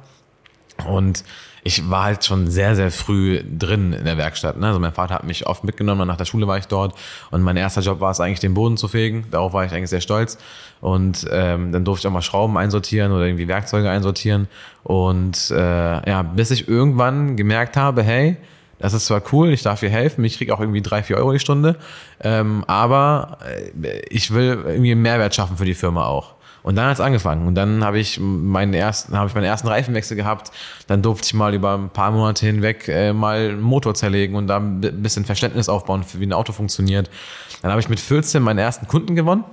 Und ich war halt schon sehr, sehr früh drin in der Werkstatt. Ne? Also mein Vater hat mich oft mitgenommen, nach der Schule war ich dort und mein erster Job war es eigentlich, den Boden zu fegen. Darauf war ich eigentlich sehr stolz. Und ähm, dann durfte ich auch mal Schrauben einsortieren oder irgendwie Werkzeuge einsortieren. Und äh, ja, bis ich irgendwann gemerkt habe, hey, das ist zwar cool, ich darf hier helfen, ich kriege auch irgendwie drei, vier Euro die Stunde, ähm, aber äh, ich will irgendwie einen Mehrwert schaffen für die Firma auch. Und dann hat es angefangen. Und dann habe ich meinen ersten, habe ich meinen ersten Reifenwechsel gehabt. Dann durfte ich mal über ein paar Monate hinweg äh, mal einen Motor zerlegen und da ein bisschen Verständnis aufbauen, für wie ein Auto funktioniert. Dann habe ich mit 14 meinen ersten Kunden gewonnen.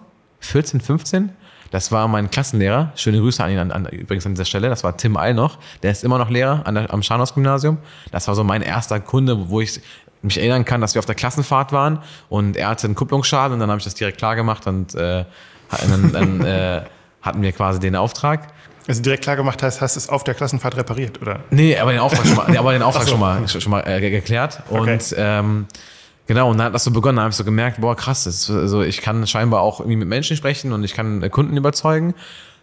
14, 15. Das war mein Klassenlehrer. Schöne Grüße an ihn an, an, übrigens an dieser Stelle. Das war Tim Eil noch. Der ist immer noch Lehrer an der, am Scharnhaus-Gymnasium. Das war so mein erster Kunde, wo ich mich erinnern kann, dass wir auf der Klassenfahrt waren und er hatte einen Kupplungsschaden und dann habe ich das direkt klar gemacht und äh, dann, dann äh, hatten wir quasi den Auftrag. Also direkt klar gemacht hast, hast du es auf der Klassenfahrt repariert, oder? Nee, aber den Auftrag schon mal, aber den Auftrag so. schon mal, schon mal äh, geklärt. Und okay. ähm, genau, und dann hat das so begonnen, da habe ich so gemerkt, boah, krass, das also ich kann scheinbar auch irgendwie mit Menschen sprechen und ich kann äh, Kunden überzeugen.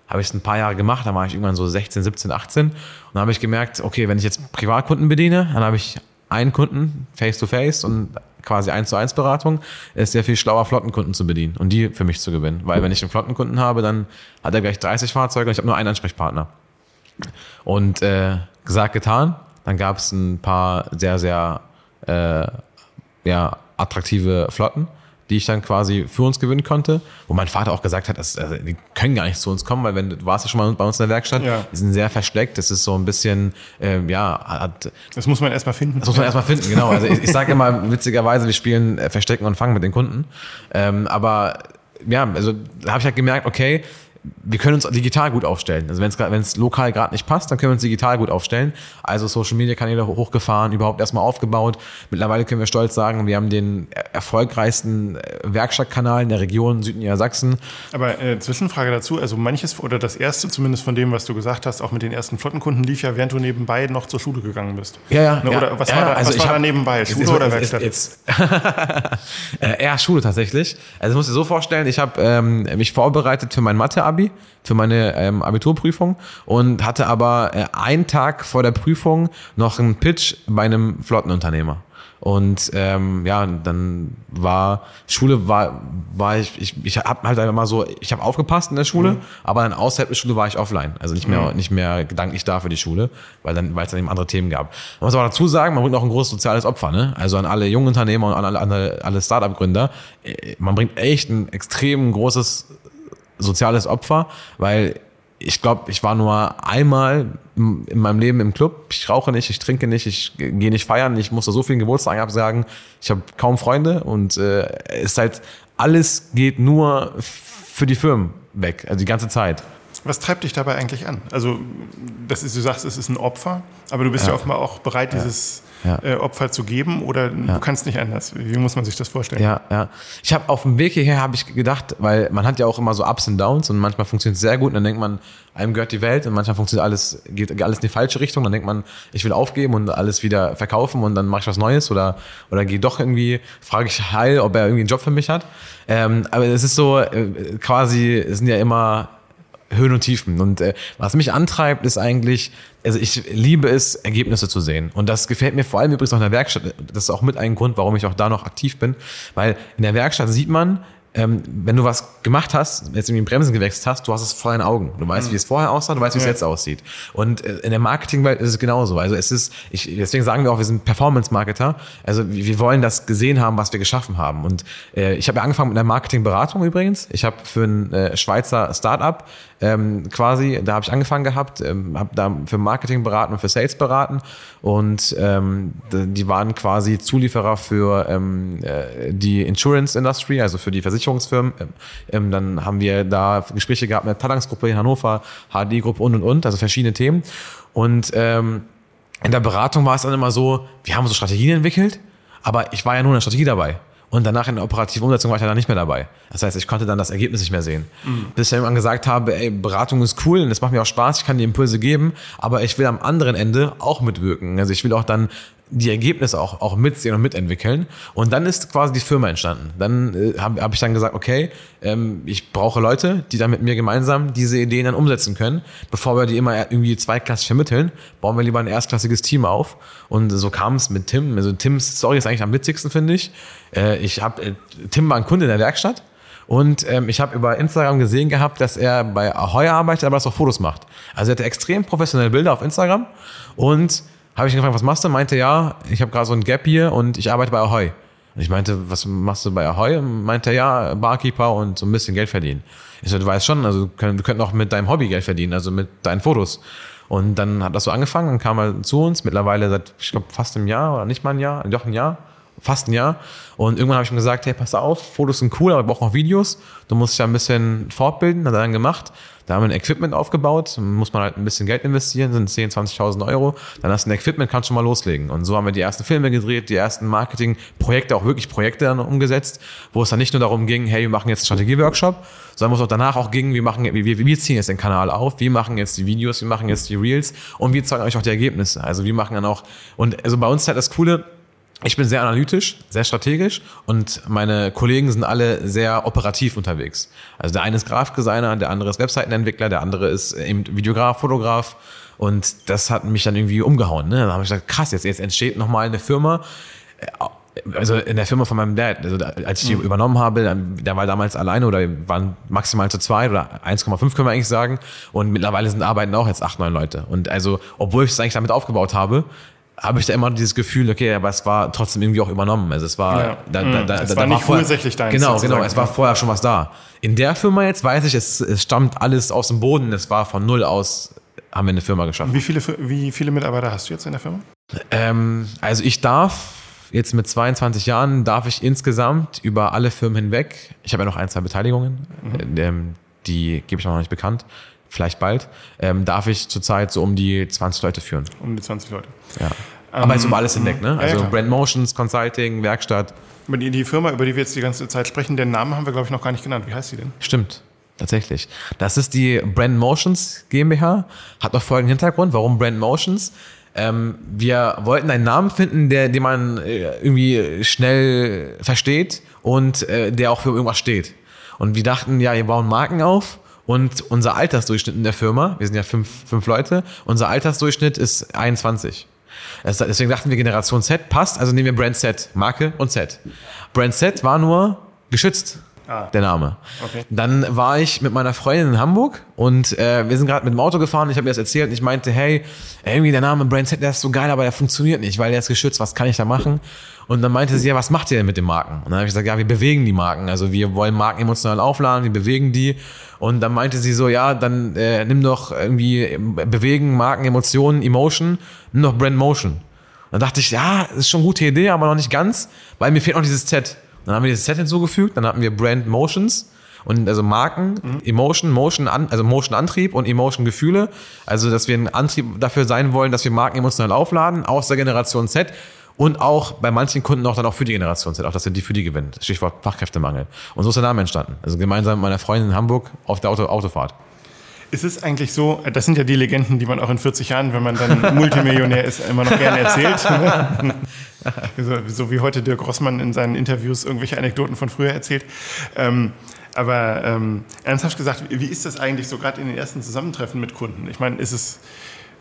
Habe ich es ein paar Jahre gemacht, dann war ich irgendwann so 16, 17, 18 und dann habe ich gemerkt, okay, wenn ich jetzt Privatkunden bediene, dann habe ich einen Kunden face to face und quasi eins zu eins Beratung, ist sehr viel schlauer, Flottenkunden zu bedienen und die für mich zu gewinnen. Weil wenn ich einen Flottenkunden habe, dann hat er gleich 30 Fahrzeuge und ich habe nur einen Ansprechpartner. Und äh, gesagt, getan, dann gab es ein paar sehr, sehr äh, ja, attraktive Flotten die ich dann quasi für uns gewinnen konnte, wo mein Vater auch gesagt hat, dass, also, die können gar nicht zu uns kommen, weil wenn du warst ja schon mal bei uns in der Werkstatt, ja. die sind sehr versteckt, das ist so ein bisschen, ähm, ja, hat, das muss man erstmal finden. Das muss man erstmal finden, genau. Also ich, ich sage immer witzigerweise, wir spielen äh, Verstecken und Fangen mit den Kunden, ähm, aber ja, also da habe ich halt gemerkt, okay, wir können uns digital gut aufstellen. Also wenn es lokal gerade nicht passt, dann können wir uns digital gut aufstellen. Also Social Media Kanäle hochgefahren, überhaupt erstmal aufgebaut. Mittlerweile können wir stolz sagen, wir haben den erfolgreichsten äh, Werkstattkanal in der Region Südniedersachsen. Aber äh, Zwischenfrage dazu, also manches oder das erste zumindest von dem, was du gesagt hast, auch mit den ersten Flottenkunden lief ja, während du nebenbei noch zur Schule gegangen bist. Ja, ja. Ne, oder ja, was ja, war, da, also was war da nebenbei? Schule jetzt, oder Werkstatt? Jetzt äh, eher Schule tatsächlich. Also ich muss dir so vorstellen, ich habe ähm, mich vorbereitet für mein Mathe-Abi für meine ähm, Abiturprüfung und hatte aber äh, einen Tag vor der Prüfung noch einen Pitch bei einem Flottenunternehmer. Und ähm, ja, dann war Schule war war ich ich, ich habe halt einfach mal so ich habe aufgepasst in der Schule, mhm. aber dann außerhalb der Schule war ich offline, also nicht mehr mhm. nicht mehr gedanklich da für die Schule, weil dann weil es dann eben andere Themen gab. Man muss aber dazu sagen, man bringt auch ein großes soziales Opfer, ne? Also an alle jungen Unternehmer und an alle, alle, alle Startup Gründer, äh, man bringt echt ein extrem großes soziales Opfer, weil ich glaube, ich war nur einmal in meinem Leben im Club. Ich rauche nicht, ich trinke nicht, ich gehe nicht feiern. Ich musste so vielen Geburtstagen absagen. Ich habe kaum Freunde und äh, es ist halt alles geht nur für die Firmen weg, also die ganze Zeit. Was treibt dich dabei eigentlich an? Also, das ist, du sagst, es ist ein Opfer, aber du bist ja, ja offenbar auch bereit, dieses ja. äh, Opfer zu geben oder du kannst nicht anders. Wie muss man sich das vorstellen? Ja, ja. Ich habe auf dem Weg hierher habe ich gedacht, weil man hat ja auch immer so Ups und Downs und manchmal funktioniert es sehr gut und dann denkt man, einem gehört die Welt und manchmal funktioniert alles, geht alles in die falsche Richtung. Dann denkt man, ich will aufgeben und alles wieder verkaufen und dann mache ich was Neues oder, oder gehe doch irgendwie, frage ich Heil, ob er irgendwie einen Job für mich hat. Ähm, aber es ist so, äh, quasi, es sind ja immer Höhen und Tiefen. Und äh, was mich antreibt, ist eigentlich, also ich liebe es, Ergebnisse zu sehen. Und das gefällt mir vor allem übrigens auch in der Werkstatt. Das ist auch mit ein Grund, warum ich auch da noch aktiv bin. Weil in der Werkstatt sieht man, ähm, wenn du was gemacht hast, jetzt irgendwie Bremsen gewechselt hast, du hast es vor deinen Augen. Du weißt, mhm. wie es vorher aussah, du weißt, wie es jetzt aussieht. Und äh, in der Marketingwelt ist es genauso. Also es ist, ich, deswegen sagen wir auch, wir sind Performance-Marketer. Also wir wollen das gesehen haben, was wir geschaffen haben. Und äh, ich habe ja angefangen mit einer Marketingberatung übrigens. Ich habe für ein äh, Schweizer Startup ähm, quasi, da habe ich angefangen gehabt, ähm, habe da für Marketing beraten und für Sales beraten und ähm, die waren quasi Zulieferer für ähm, äh, die Insurance Industry, also für die Versicherungsfirmen. Ähm, ähm, dann haben wir da Gespräche gehabt mit der Talangs-Gruppe in Hannover, HD-Gruppe und und und, also verschiedene Themen. Und ähm, in der Beratung war es dann immer so, wir haben so Strategien entwickelt, aber ich war ja nur in der Strategie dabei. Und danach in der operativen Umsetzung war ich ja dann nicht mehr dabei. Das heißt, ich konnte dann das Ergebnis nicht mehr sehen. Mhm. Bis ich irgendwann gesagt habe, ey, Beratung ist cool und es macht mir auch Spaß, ich kann die Impulse geben, aber ich will am anderen Ende auch mitwirken. Also ich will auch dann die Ergebnisse auch, auch mitsehen und mitentwickeln. Und dann ist quasi die Firma entstanden. Dann äh, habe hab ich dann gesagt, okay, ähm, ich brauche Leute, die dann mit mir gemeinsam diese Ideen dann umsetzen können. Bevor wir die immer irgendwie zweiklassig vermitteln, bauen wir lieber ein erstklassiges Team auf. Und so kam es mit Tim. Also Tims Story ist eigentlich am witzigsten, finde ich. Äh, ich hab, äh, Tim war ein Kunde in der Werkstatt. Und ähm, ich habe über Instagram gesehen gehabt, dass er bei Ahoy arbeitet, aber dass er auch Fotos macht. Also er hatte extrem professionelle Bilder auf Instagram und habe ich gefragt, was machst du? Meinte, ja, ich habe gerade so ein Gap hier und ich arbeite bei Ahoy. Und ich meinte, was machst du bei Ahoy? Und meinte, ja, Barkeeper und so ein bisschen Geld verdienen. Ich so, du weißt schon, also wir könnten auch mit deinem Hobby Geld verdienen, also mit deinen Fotos. Und dann hat das so angefangen und kam er zu uns, mittlerweile seit, ich glaube, fast einem Jahr oder nicht mal ein Jahr, doch ein Jahr fast ein Jahr. Und irgendwann habe ich ihm gesagt, hey, pass auf, Fotos sind cool, aber wir brauchen auch Videos. Du musst dich ja ein bisschen fortbilden, hat er dann gemacht. Da haben wir ein Equipment aufgebaut, muss man halt ein bisschen Geld investieren, sind 10.000, 20.000 Euro. Dann hast du ein Equipment, kannst schon mal loslegen. Und so haben wir die ersten Filme gedreht, die ersten Marketingprojekte, auch wirklich Projekte dann umgesetzt, wo es dann nicht nur darum ging, hey, wir machen jetzt einen Strategieworkshop, sondern wo es auch danach auch ging, wir machen, wir, wir ziehen jetzt den Kanal auf, wir machen jetzt die Videos, wir machen jetzt die Reels und wir zeigen euch auch die Ergebnisse. Also wir machen dann auch, und also bei uns ist halt das Coole, ich bin sehr analytisch, sehr strategisch und meine Kollegen sind alle sehr operativ unterwegs. Also der eine ist Grafikdesigner, der andere ist Webseitenentwickler, der andere ist eben Videograf, Fotograf und das hat mich dann irgendwie umgehauen. Ne? Dann habe ich gesagt, krass, jetzt, jetzt entsteht nochmal eine Firma, äh, also in der Firma von meinem Dad, also als ich die mhm. übernommen habe, der war damals alleine oder waren maximal zu zwei oder 1,5 können wir eigentlich sagen und mittlerweile sind arbeiten auch jetzt acht, neun Leute und also obwohl ich es eigentlich damit aufgebaut habe, habe ich da immer dieses Gefühl, okay, aber es war trotzdem irgendwie auch übernommen. Also es war, ja. da, da, da, es da, war nicht vorher, ursächlich dein Genau, genau, es war vorher schon was da. In der Firma jetzt weiß ich, es, es stammt alles aus dem Boden. Es war von null aus, haben wir eine Firma geschaffen. Wie viele, wie viele Mitarbeiter hast du jetzt in der Firma? Ähm, also ich darf jetzt mit 22 Jahren darf ich insgesamt über alle Firmen hinweg, ich habe ja noch ein, zwei Beteiligungen, mhm. ähm, die gebe ich noch nicht bekannt, vielleicht bald, ähm, darf ich zurzeit so um die 20 Leute führen. Um die 20 Leute. Ja. Aber jetzt über alles hinweg, ne? Also ja, Brand Motions, Consulting, Werkstatt. Über die, die Firma, über die wir jetzt die ganze Zeit sprechen, den Namen haben wir, glaube ich, noch gar nicht genannt. Wie heißt sie denn? Stimmt. Tatsächlich. Das ist die Brand Motions GmbH. Hat noch folgenden Hintergrund. Warum Brand Motions? Ähm, wir wollten einen Namen finden, der, den man äh, irgendwie schnell versteht und äh, der auch für irgendwas steht. Und wir dachten, ja, wir bauen Marken auf und unser Altersdurchschnitt in der Firma, wir sind ja fünf, fünf Leute, unser Altersdurchschnitt ist 21. Deswegen dachten wir, Generation Z passt, also nehmen wir Brand Z, Marke und Z. Brand Z war nur geschützt. Ah. Der Name. Okay. Dann war ich mit meiner Freundin in Hamburg und äh, wir sind gerade mit dem Auto gefahren. Ich habe ihr das erzählt und ich meinte, hey, irgendwie der Name Brand Z, der ist so geil, aber der funktioniert nicht, weil der ist geschützt. Was kann ich da machen? Und dann meinte sie, ja, was macht ihr denn mit den Marken? Und dann habe ich gesagt, ja, wir bewegen die Marken. Also wir wollen Marken emotional aufladen, wir bewegen die. Und dann meinte sie so, ja, dann äh, nimm doch irgendwie bewegen, Marken, Emotionen, Emotion, nimm doch Brand Motion. dann dachte ich, ja, das ist schon eine gute Idee, aber noch nicht ganz, weil mir fehlt noch dieses Z. Dann haben wir dieses Z hinzugefügt, dann hatten wir Brand Motions und also Marken, mhm. Emotion, Motion, also Motion Antrieb und Emotion Gefühle. Also, dass wir ein Antrieb dafür sein wollen, dass wir Marken emotional aufladen aus der Generation Z und auch bei manchen Kunden auch dann auch für die Generation Z, auch dass wir die für die gewinnen. Stichwort Fachkräftemangel. Und so ist der Name entstanden. Also gemeinsam mit meiner Freundin in Hamburg auf der Auto Autofahrt. Ist es eigentlich so, das sind ja die Legenden, die man auch in 40 Jahren, wenn man dann Multimillionär ist, immer noch gerne erzählt. so, so, wie heute Dirk Rossmann in seinen Interviews irgendwelche Anekdoten von früher erzählt. Ähm, aber ähm, ernsthaft gesagt, wie ist das eigentlich so gerade in den ersten Zusammentreffen mit Kunden? Ich meine, ist es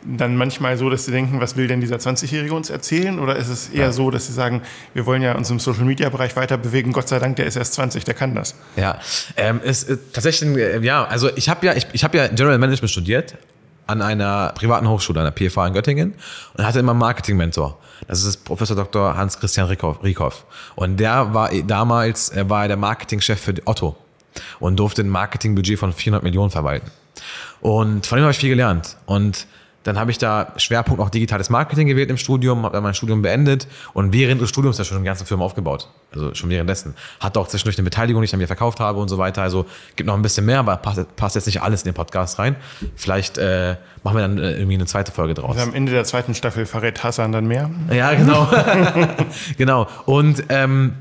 dann manchmal so, dass sie denken, was will denn dieser 20-Jährige uns erzählen? Oder ist es eher ja. so, dass sie sagen, wir wollen ja uns im Social-Media-Bereich weiter bewegen, Gott sei Dank, der ist erst 20, der kann das? Ja, ähm, ist äh, tatsächlich, äh, ja, also ich habe ja, ich, ich habe ja General Management studiert an einer privaten Hochschule, an der PFA in Göttingen und hatte immer einen Marketing-Mentor. Das ist Professor Dr. Hans-Christian Rieckhoff. Und der war damals, er war der Marketingchef für Otto und durfte ein Marketingbudget von 400 Millionen verwalten. Und von ihm habe ich viel gelernt. Und dann habe ich da Schwerpunkt auch digitales Marketing gewählt im Studium, habe dann mein Studium beendet und während des Studiums ja schon eine ganze Firma aufgebaut. Also schon währenddessen. Hatte auch zwischendurch eine Beteiligung, die ich dann wieder verkauft habe und so weiter. Also gibt noch ein bisschen mehr, aber passt, passt jetzt nicht alles in den Podcast rein. Vielleicht äh, machen wir dann äh, irgendwie eine zweite Folge draus. Also am Ende der zweiten Staffel verrät Hassan dann mehr. Ja, genau. genau. Und ähm,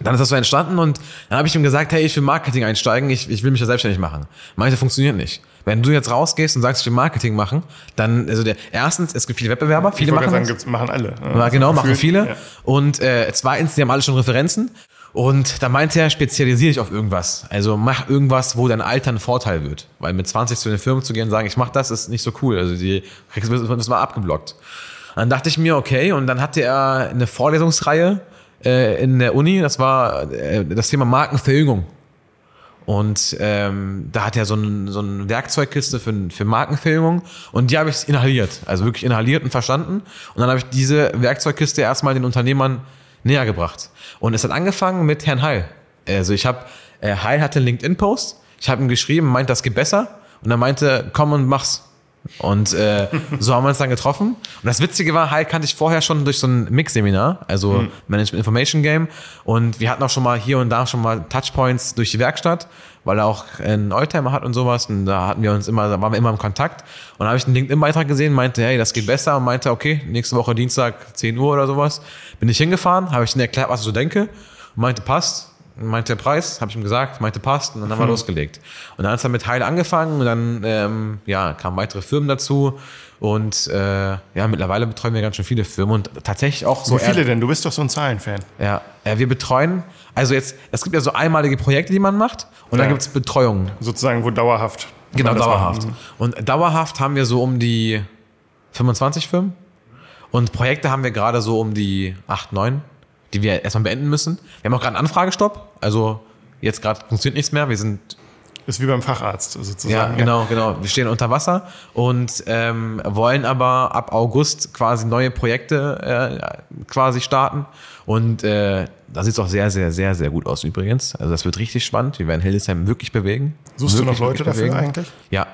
dann ist das so entstanden und dann habe ich ihm gesagt, hey, ich will Marketing einsteigen, ich, ich will mich da selbstständig machen. Meinte, funktioniert nicht. Wenn du jetzt rausgehst und sagst, ich will Marketing machen, dann, also der, erstens, es gibt viele Wettbewerber, viele ich machen machen sagen, gibt's, machen alle. ja, genau, machen Gefühlt, viele. ja. Und äh, zweitens, die haben alle schon Referenzen. Und da meinte er, spezialisiere dich auf irgendwas. Also mach irgendwas, wo dein Alter ein Vorteil wird. Weil mit 20 zu den Firmen zu gehen und sagen, ich mach das, ist nicht so cool. Also die kriegst du das mal abgeblockt. Und dann dachte ich mir, okay, und dann hatte er eine Vorlesungsreihe äh, in der Uni, das war äh, das Thema Markenverjüngung. Und ähm, da hat er so, ein, so eine Werkzeugkiste für, für Markenfilmung und die habe ich inhaliert, also wirklich inhaliert und verstanden. Und dann habe ich diese Werkzeugkiste erstmal den Unternehmern näher gebracht. Und es hat angefangen mit Herrn Heil. Also ich habe, äh, Heil hatte einen LinkedIn-Post, ich habe ihm geschrieben, meint, das geht besser. Und er meinte, komm und mach's. Und äh, so haben wir uns dann getroffen. Und das Witzige war, Heil kannte ich vorher schon durch so ein Mix-Seminar, also Management Information Game. Und wir hatten auch schon mal hier und da schon mal Touchpoints durch die Werkstatt, weil er auch einen Oldtimer hat und sowas. Und da hatten wir uns immer, da waren wir immer im Kontakt. Und dann habe ich einen LinkedIn-Beitrag gesehen, meinte, hey, das geht besser. Und meinte, okay, nächste Woche Dienstag, 10 Uhr oder sowas. Bin ich hingefahren, habe ich ihm erklärt, was ich so denke. Und meinte, passt. Meinte der Preis, habe ich ihm gesagt, meinte passt und dann haben wir losgelegt. Und dann hat es dann mit Heil angefangen und dann ähm, ja, kamen weitere Firmen dazu und äh, ja, mittlerweile betreuen wir ganz schön viele Firmen und tatsächlich auch so Wie viele denn? Du bist doch so ein Zahlenfan. ja, äh, wir betreuen, also jetzt, es gibt ja so einmalige Projekte, die man macht und Ja. dann gibt es Betreuungen. Sozusagen, wo dauerhaft. Genau, dauerhaft. macht. Und dauerhaft haben wir so um die 25 Firmen und Projekte haben wir gerade so um die 8, 9, die wir erstmal beenden müssen. Wir haben auch gerade einen Anfragestopp, also jetzt gerade funktioniert nichts mehr, wir sind Ist wie beim Facharzt sozusagen. Ja, genau, genau. Wir stehen unter Wasser und ähm, wollen aber ab August quasi neue Projekte äh, quasi starten. Und äh, da sieht es auch sehr, sehr, sehr, sehr gut aus übrigens. Also das wird richtig spannend. Wir werden Hildesheim wirklich bewegen. Suchst du wirklich, noch Leute dafür eigentlich? Ja,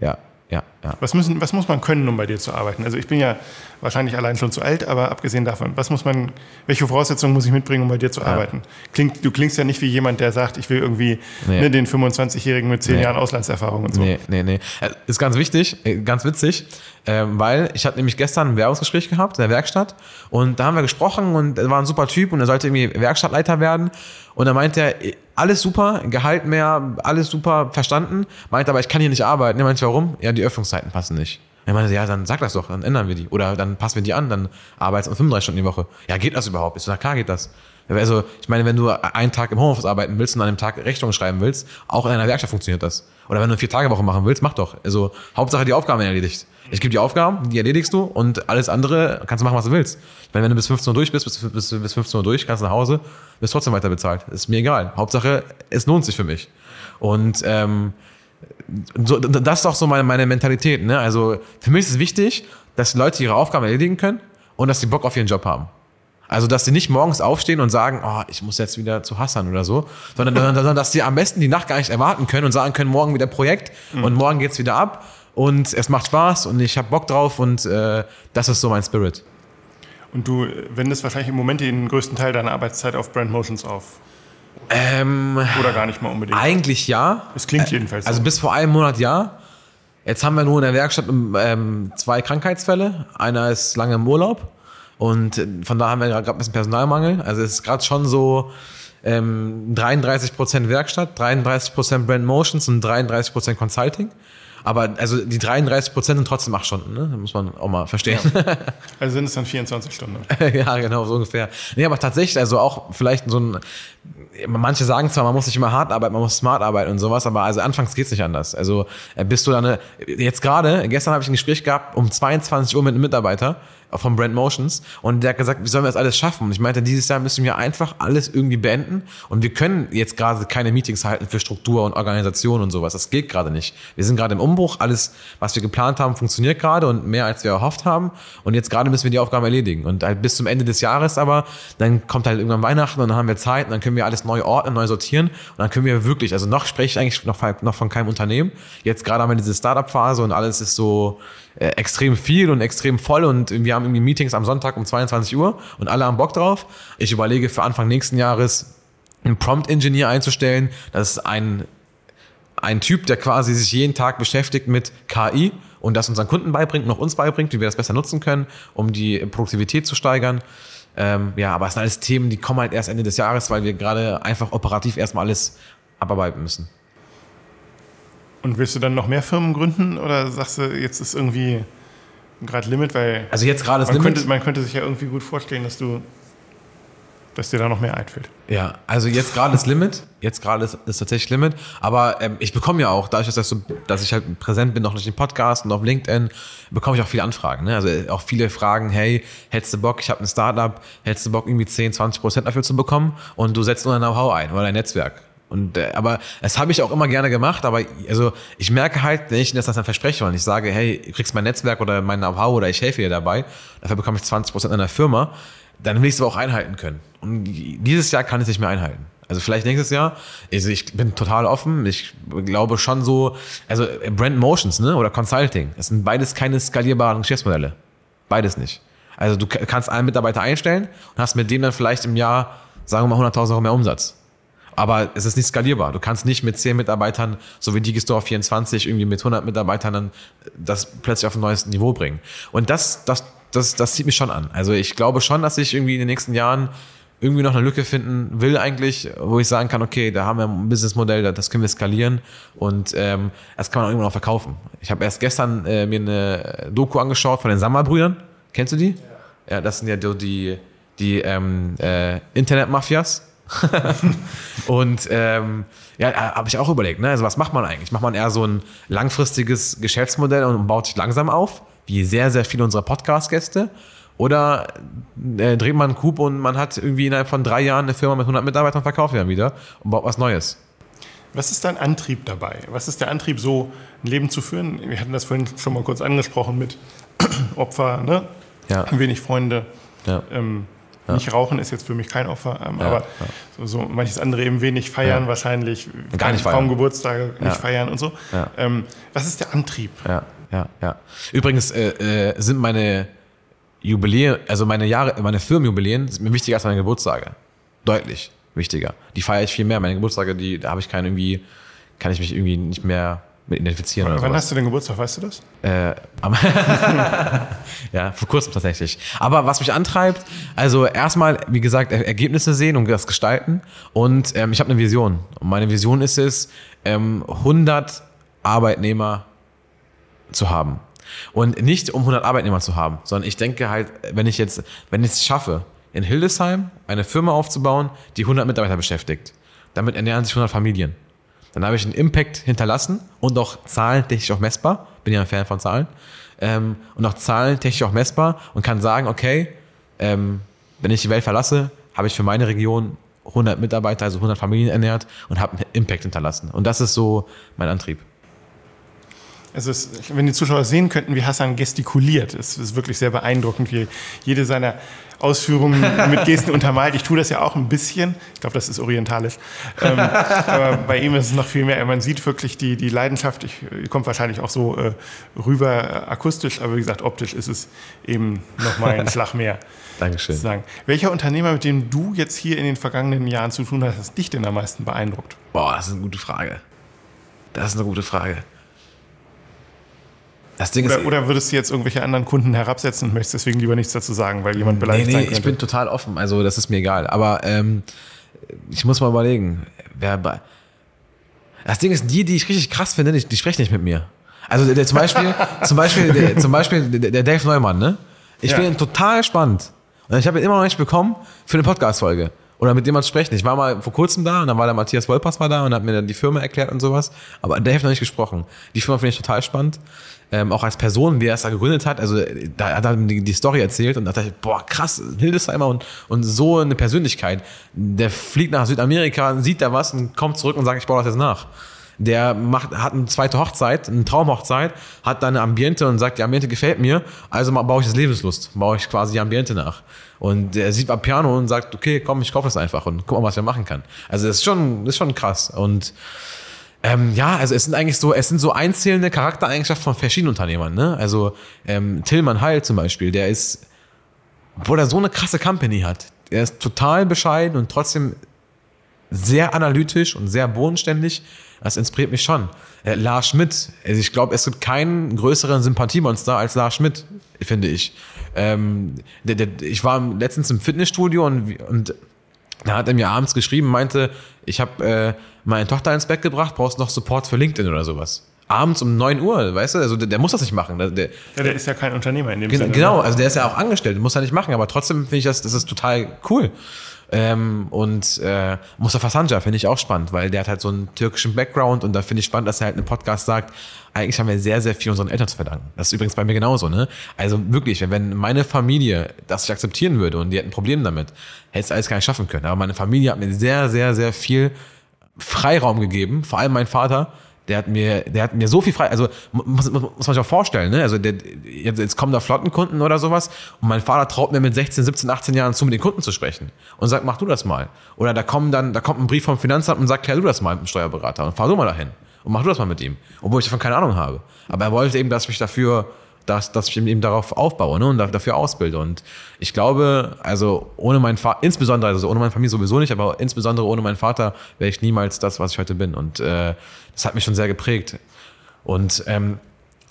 ja, ja, ja. Was, müssen, was muss man können, um bei dir zu arbeiten? Also ich bin ja wahrscheinlich allein schon zu alt, aber abgesehen davon, was muss man, welche Voraussetzungen muss ich mitbringen, um bei dir zu arbeiten? Klingt, du klingst ja nicht wie jemand, der sagt, ich will irgendwie Nee. ne, den 25-Jährigen mit 10 Nee. Jahren Auslandserfahrung und so. Nee, nee, nee. Äh, Ist ganz wichtig, äh, ganz witzig, ähm, weil ich hatte nämlich gestern ein Werbungsgespräch gehabt in der Werkstatt und da haben wir gesprochen und er war ein super Typ und er sollte irgendwie Werkstattleiter werden und da meinte er, alles super, Gehalt mehr, alles super verstanden, meinte aber, ich kann hier nicht arbeiten. Er meinte, warum? Ja, die Öffnungszeiten passen nicht. Er meinte, ja, dann sag das doch, dann ändern wir die. Oder dann passen wir die an, dann arbeitest du 35 Stunden die Woche. Ja, geht das überhaupt? Ich so, na klar geht das. Also, ich meine, wenn du einen Tag im Homeoffice arbeiten willst und an einem Tag Rechnungen schreiben willst, auch in einer Werkstatt funktioniert das. Oder wenn du eine Vier-Tage-Woche machen willst, mach doch. Also, Hauptsache die Aufgaben erledigt. Ich gebe die Aufgaben, die erledigst du und alles andere kannst du machen, was du willst. Meine, wenn du bis 15 Uhr durch bist, bist, bist, bis 15 Uhr durch, kannst du nach Hause, bist trotzdem weiter bezahlt. Ist mir egal. Hauptsache, es lohnt sich für mich. Und ähm, so, das ist auch so meine, meine Mentalität. Ne? Also für mich ist es wichtig, dass Leute ihre Aufgaben erledigen können und dass sie Bock auf ihren Job haben. Also, dass sie nicht morgens aufstehen und sagen, oh, ich muss jetzt wieder zu Hassan oder so, sondern, sondern dass sie am besten die Nacht gar nicht erwarten können und sagen können, morgen wieder Projekt und morgen geht's wieder ab und es macht Spaß und ich habe Bock drauf und äh, das ist so mein Spirit. Und du wendest wahrscheinlich im Moment den größten Teil deiner Arbeitszeit auf Brand Motions auf. Ähm, Oder gar nicht mal unbedingt. eigentlich ja. Es klingt jedenfalls Also so. bis vor einem Monat ja. Jetzt haben wir nur in der Werkstatt ähm, zwei Krankheitsfälle. Einer ist lange im Urlaub und äh, von da haben wir gerade ein bisschen Personalmangel. Also es ist gerade schon so ähm, 33% Werkstatt, 33% Brand Motions und 33% Consulting. Aber also die 33% sind trotzdem acht Stunden, ne? Das muss man auch mal verstehen. Also sind es dann 24 Stunden. ja, genau, so ungefähr. Nee, aber tatsächlich, also auch vielleicht so ein, manche sagen zwar, man muss nicht immer hart arbeiten, man muss smart arbeiten und sowas, aber also anfangs geht's nicht anders. Also äh, bist du dann, eine, jetzt gerade, gestern habe ich ein Gespräch gehabt um 22 Uhr mit einem Mitarbeiter von Brand Motions und der hat gesagt, wie sollen wir das alles schaffen? Und ich meinte, dieses Jahr müssen wir einfach alles irgendwie beenden und wir können jetzt gerade keine Meetings halten für Struktur und Organisation und sowas. Das geht gerade nicht. Wir sind gerade im Umbruch, alles, was wir geplant haben, funktioniert gerade und mehr als wir erhofft haben. Und jetzt gerade müssen wir die Aufgaben erledigen. Und halt bis zum Ende des Jahres aber, dann kommt halt irgendwann Weihnachten und dann haben wir Zeit und dann können wir alles neu ordnen, neu sortieren. Und dann können wir wirklich, also noch spreche ich eigentlich noch, noch von keinem Unternehmen. Jetzt gerade haben wir diese Startup-Phase und alles ist so äh, extrem viel und extrem voll und wir haben irgendwie Meetings am Sonntag um 22 Uhr und alle haben Bock drauf. Ich überlege für Anfang nächsten Jahres einen Prompt-Engineer einzustellen. Das ist ein, ein Typ, der quasi sich jeden Tag beschäftigt mit KI und das unseren Kunden beibringt, noch uns beibringt, wie wir das besser nutzen können, um die Produktivität zu steigern. Ähm, ja, aber es sind alles Themen, die kommen halt erst Ende des Jahres, weil wir gerade einfach operativ erstmal alles abarbeiten müssen. Und willst du dann noch mehr Firmen gründen oder sagst du, jetzt ist irgendwie gerade Limit, weil also jetzt gerade man, Limit. Könnte, man könnte sich ja irgendwie gut vorstellen, dass du dass dir da noch mehr einfällt. Ja, also jetzt gerade ist Limit, jetzt gerade ist, ist tatsächlich Limit, aber ähm, ich bekomme ja auch, dadurch, dass, so, dass ich halt präsent bin, noch durch den Podcast und auf LinkedIn, bekomme ich auch viele Anfragen. Ne? Also auch viele Fragen, hey, hättest du Bock, ich habe ein Startup, hättest du Bock, irgendwie 10, 20 Prozent dafür zu bekommen und du setzt nur ein Know-how ein oder ein Netzwerk. Und äh, aber das habe ich auch immer gerne gemacht, aber also ich merke halt, wenn ich das dann verspreche und ich sage, hey, du kriegst mein Netzwerk oder mein Know-how oder ich helfe dir dabei, dafür bekomme ich 20 Prozent einer Firma, dann will ich es aber auch einhalten können. Und dieses Jahr kann ich es nicht mehr einhalten. Also vielleicht nächstes Jahr. Also ich bin total offen. Ich glaube schon so, also Brand Motions ne, oder Consulting, das sind beides keine skalierbaren Geschäftsmodelle. Beides nicht. Also du kannst einen Mitarbeiter einstellen und hast mit dem dann vielleicht im Jahr, sagen wir mal, 100.000 Euro mehr Umsatz. Aber es ist nicht skalierbar. Du kannst nicht mit 10 Mitarbeitern, so wie Digistore 24, irgendwie mit 100 Mitarbeitern das plötzlich auf ein neues Niveau bringen. Und das, das, das, das zieht mich schon an. Also ich glaube schon, dass ich irgendwie in den nächsten Jahren irgendwie noch eine Lücke finden will eigentlich, wo ich sagen kann, okay, da haben wir ein Businessmodell, das können wir skalieren und ähm, das kann man auch irgendwann auch verkaufen. Ich habe erst gestern äh, mir eine Doku angeschaut von den Sammerbrüdern. Kennst du die? Ja, ja das sind ja die, die ähm, äh, Internet-Mafias. und ähm, ja, habe ich auch überlegt, ne? Also was macht man eigentlich? Macht man eher so ein langfristiges Geschäftsmodell und baut sich langsam auf, wie sehr, sehr viele unserer Podcast-Gäste? Oder äh, dreht man einen Coup und man hat irgendwie innerhalb von drei Jahren eine Firma mit 100 Mitarbeitern verkauft dann wieder und baut was Neues. Was ist dein Antrieb dabei? Was ist der Antrieb, so ein Leben zu führen? Wir hatten das vorhin schon mal kurz angesprochen mit Opfer, ne? Ja. wenig Freunde. Ja. Ähm, ja. Nicht rauchen ist jetzt für mich kein Opfer, ähm, ja, aber so, so, manches andere eben wenig feiern wahrscheinlich, gar nicht kaum feiern. Geburtstage nicht feiern und so. Ähm, was ist der Antrieb? Ja, ja, ja. Übrigens äh, äh, sind meine Jubiläen, also meine Jahre, meine Firmenjubiläen sind mir wichtiger als meine Geburtstage. Deutlich wichtiger. Die feiere ich viel mehr. Meine Geburtstage, die, da habe ich keinen irgendwie, kann ich mich irgendwie nicht mehr mit identifizieren. Wann, wann hast du den Geburtstag, weißt du das? Äh, ja, vor kurzem tatsächlich. Aber was mich antreibt, also erstmal, wie gesagt, Ergebnisse sehen und das gestalten. Und ähm, ich habe eine Vision. Und meine Vision ist es, ähm, 100 Arbeitnehmer zu haben. Und nicht um 100 Arbeitnehmer zu haben, sondern ich denke halt, wenn ich jetzt, wenn ich es schaffe, in Hildesheim eine Firma aufzubauen, die 100 Mitarbeiter beschäftigt, damit ernähren sich 100 Familien. Dann habe ich einen Impact hinterlassen und auch zahlentechnisch auch messbar. Bin ja ein Fan von Zahlen. Ähm, und auch zahlentechnisch auch messbar und kann sagen, okay, ähm, wenn ich die Welt verlasse, habe ich für meine Region 100 Mitarbeiter, also 100 Familien ernährt und habe einen Impact hinterlassen. Und das ist so mein Antrieb. Also es, wenn die Zuschauer sehen könnten, wie Hassan gestikuliert, es ist wirklich sehr beeindruckend, wie jede seiner Ausführungen mit Gesten untermalt. Ich tue das ja auch ein bisschen. Ich glaube, das ist orientalisch. Ähm, aber bei ihm ist es noch viel mehr. Man sieht wirklich die, die Leidenschaft. Ich, kommt wahrscheinlich auch so äh, rüber äh, akustisch, aber wie gesagt, optisch ist es eben nochmal ein Schlag mehr. Dankeschön. Sagen. Welcher Unternehmer, mit dem du jetzt hier in den vergangenen Jahren zu tun hast, hat dich denn am meisten beeindruckt? Boah, das ist eine gute Frage. Das ist eine gute Frage. Das Ding oder, ist, oder würdest du jetzt irgendwelche anderen Kunden herabsetzen und möchtest deswegen lieber nichts dazu sagen, weil jemand beleidigt nee, nee, sein könnte? ich bin total offen. Also das ist mir egal. Aber ähm, ich muss mal überlegen, wer bei. Das Ding ist, die, die ich richtig krass finde, die, die sprechen nicht mit mir. Also der, der zum Beispiel, zum Beispiel, der, zum Beispiel der, der Dave Neumann, ne? Ich ja. finde ihn total spannend. Und ich habe ihn immer noch nicht bekommen für eine Podcast-Folge oder mit jemand sprechen. Ich war mal vor kurzem da und dann war der Matthias Wolpers war da und hat mir dann die Firma erklärt und sowas. Aber Dave noch nicht gesprochen. Die Firma finde ich total spannend. Ähm, auch als Person, wie er es da gegründet hat. Also da hat er die, die Story erzählt und da dachte ich, boah, krass, Hildesheimer und, und so eine Persönlichkeit. Der fliegt nach Südamerika, sieht da was und kommt zurück und sagt, ich baue das jetzt nach. der macht, hat eine zweite Hochzeit, eine Traumhochzeit, hat dann eine Ambiente und sagt, die Ambiente gefällt mir, also baue ich das Lebenslust, baue ich quasi die Ambiente nach. Und er sieht am Piano und sagt, okay, komm, ich kaufe das einfach und guck mal, was er machen kann. Also das ist schon, das ist schon krass. Und ähm, ja, also es sind eigentlich so, es sind so einzelne Charaktereigenschaften von verschiedenen Unternehmern. Ne? Also ähm, Tillmann Heil zum Beispiel, der ist, obwohl er so eine krasse Company hat, er ist total bescheiden und trotzdem sehr analytisch und sehr bodenständig. Das inspiriert mich schon. Äh, Lars Schmidt, also ich glaube, es gibt keinen größeren Sympathiemonster als Lars Schmidt, finde ich. Ähm, der, der, ich war letztens im Fitnessstudio und, und da hat er mir abends geschrieben, meinte, ich habe äh, meine Tochter ins Bett gebracht, brauchst noch Support für LinkedIn oder sowas. Abends um 9 Uhr, weißt du? Also der, der muss das nicht machen. Der, der, ja, der ist ja kein Unternehmer in dem Sinne. Genau, ne? also der ist ja auch angestellt, muss er nicht machen, aber trotzdem finde ich das, das ist total cool. Ähm, und äh, Mustafa Sanja finde ich auch spannend, weil der hat halt so einen türkischen Background und da finde ich spannend, dass er halt in einem Podcast sagt, eigentlich haben wir sehr, sehr viel unseren Eltern zu verdanken. Das ist übrigens bei mir genauso, ne? Also wirklich, wenn- wenn meine Familie das nicht akzeptieren würde und die hätten ein Problem damit, hätte es alles gar nicht schaffen können. Aber meine Familie hat mir sehr, sehr, sehr viel Freiraum gegeben, vor allem mein Vater, der hat mir, der hat mir so viel frei, also mu- muss, muss man sich auch vorstellen, ne? Also der, jetzt, jetzt kommen da Flottenkunden oder sowas und mein Vater traut mir mit 16, 17, 18 Jahren zu, mit den Kunden zu sprechen und sagt, mach du das mal. Oder da kommen dann, da kommt ein Brief vom Finanzamt und sagt, klär du das mal mit dem Steuerberater und fahr du mal dahin und mach du das mal mit ihm, obwohl ich davon keine Ahnung habe. Aber er wollte eben, dass ich mich dafür dass, dass ich eben darauf aufbaue ne, und da- dafür ausbilde. Und ich glaube, also ohne meinen Vater, insbesondere, also ohne meine Familie sowieso nicht, aber insbesondere ohne meinen Vater wäre ich niemals das, was ich heute bin. Und äh, das hat mich schon sehr geprägt. Und ähm,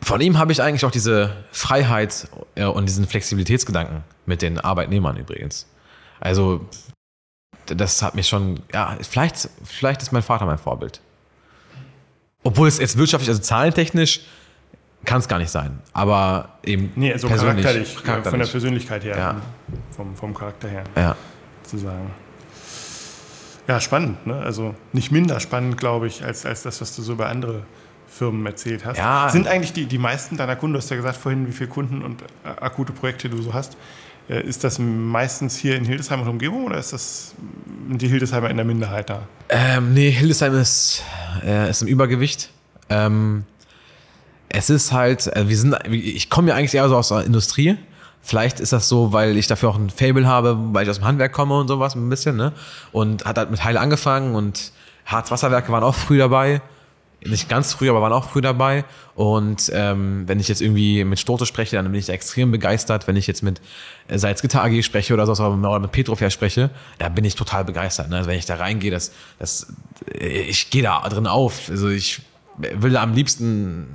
von ihm habe ich eigentlich auch diese Freiheit äh, und diesen Flexibilitätsgedanken mit den Arbeitnehmern übrigens. Also das hat mich schon, ja, vielleicht, vielleicht ist mein Vater mein Vorbild. Obwohl es jetzt wirtschaftlich, also zahlentechnisch, kann es gar nicht sein. Aber eben Nee, so persönlich, charakterlich, äh, von der charakterlich. Persönlichkeit her, Ja. vom, vom Charakter her, Ja. zu sagen. Ja, spannend, ne? Also nicht minder spannend, glaube ich, als, als das, was du so über andere Firmen erzählt hast. Ja. Sind eigentlich die, die meisten deiner Kunden, du hast ja gesagt vorhin, wie viele Kunden und äh, akute Projekte du so hast, äh, ist das meistens hier in Hildesheim und Umgebung oder ist das die Hildesheimer in der Minderheit da? Ähm, nee, Hildesheim ist, äh, ist im Übergewicht. Ähm, es ist halt, äh, wir sind, ich komme ja eigentlich eher so aus der Industrie. Vielleicht ist das so, weil ich dafür auch ein Fable habe, weil ich aus dem Handwerk komme und sowas ein bisschen, ne? Und hat halt mit Heil angefangen und Harzwasserwerke waren auch früh dabei. Nicht ganz früh, aber waren auch früh dabei. Und ähm, wenn ich jetzt irgendwie mit Stote spreche, dann bin ich da extrem begeistert. Wenn ich jetzt mit äh, Salzgitter AG spreche oder so, oder mit Petrofair spreche, da bin ich total begeistert. Ne? Also wenn ich da reingehe, das, das, äh, ich gehe da drin auf. Also ich will da am liebsten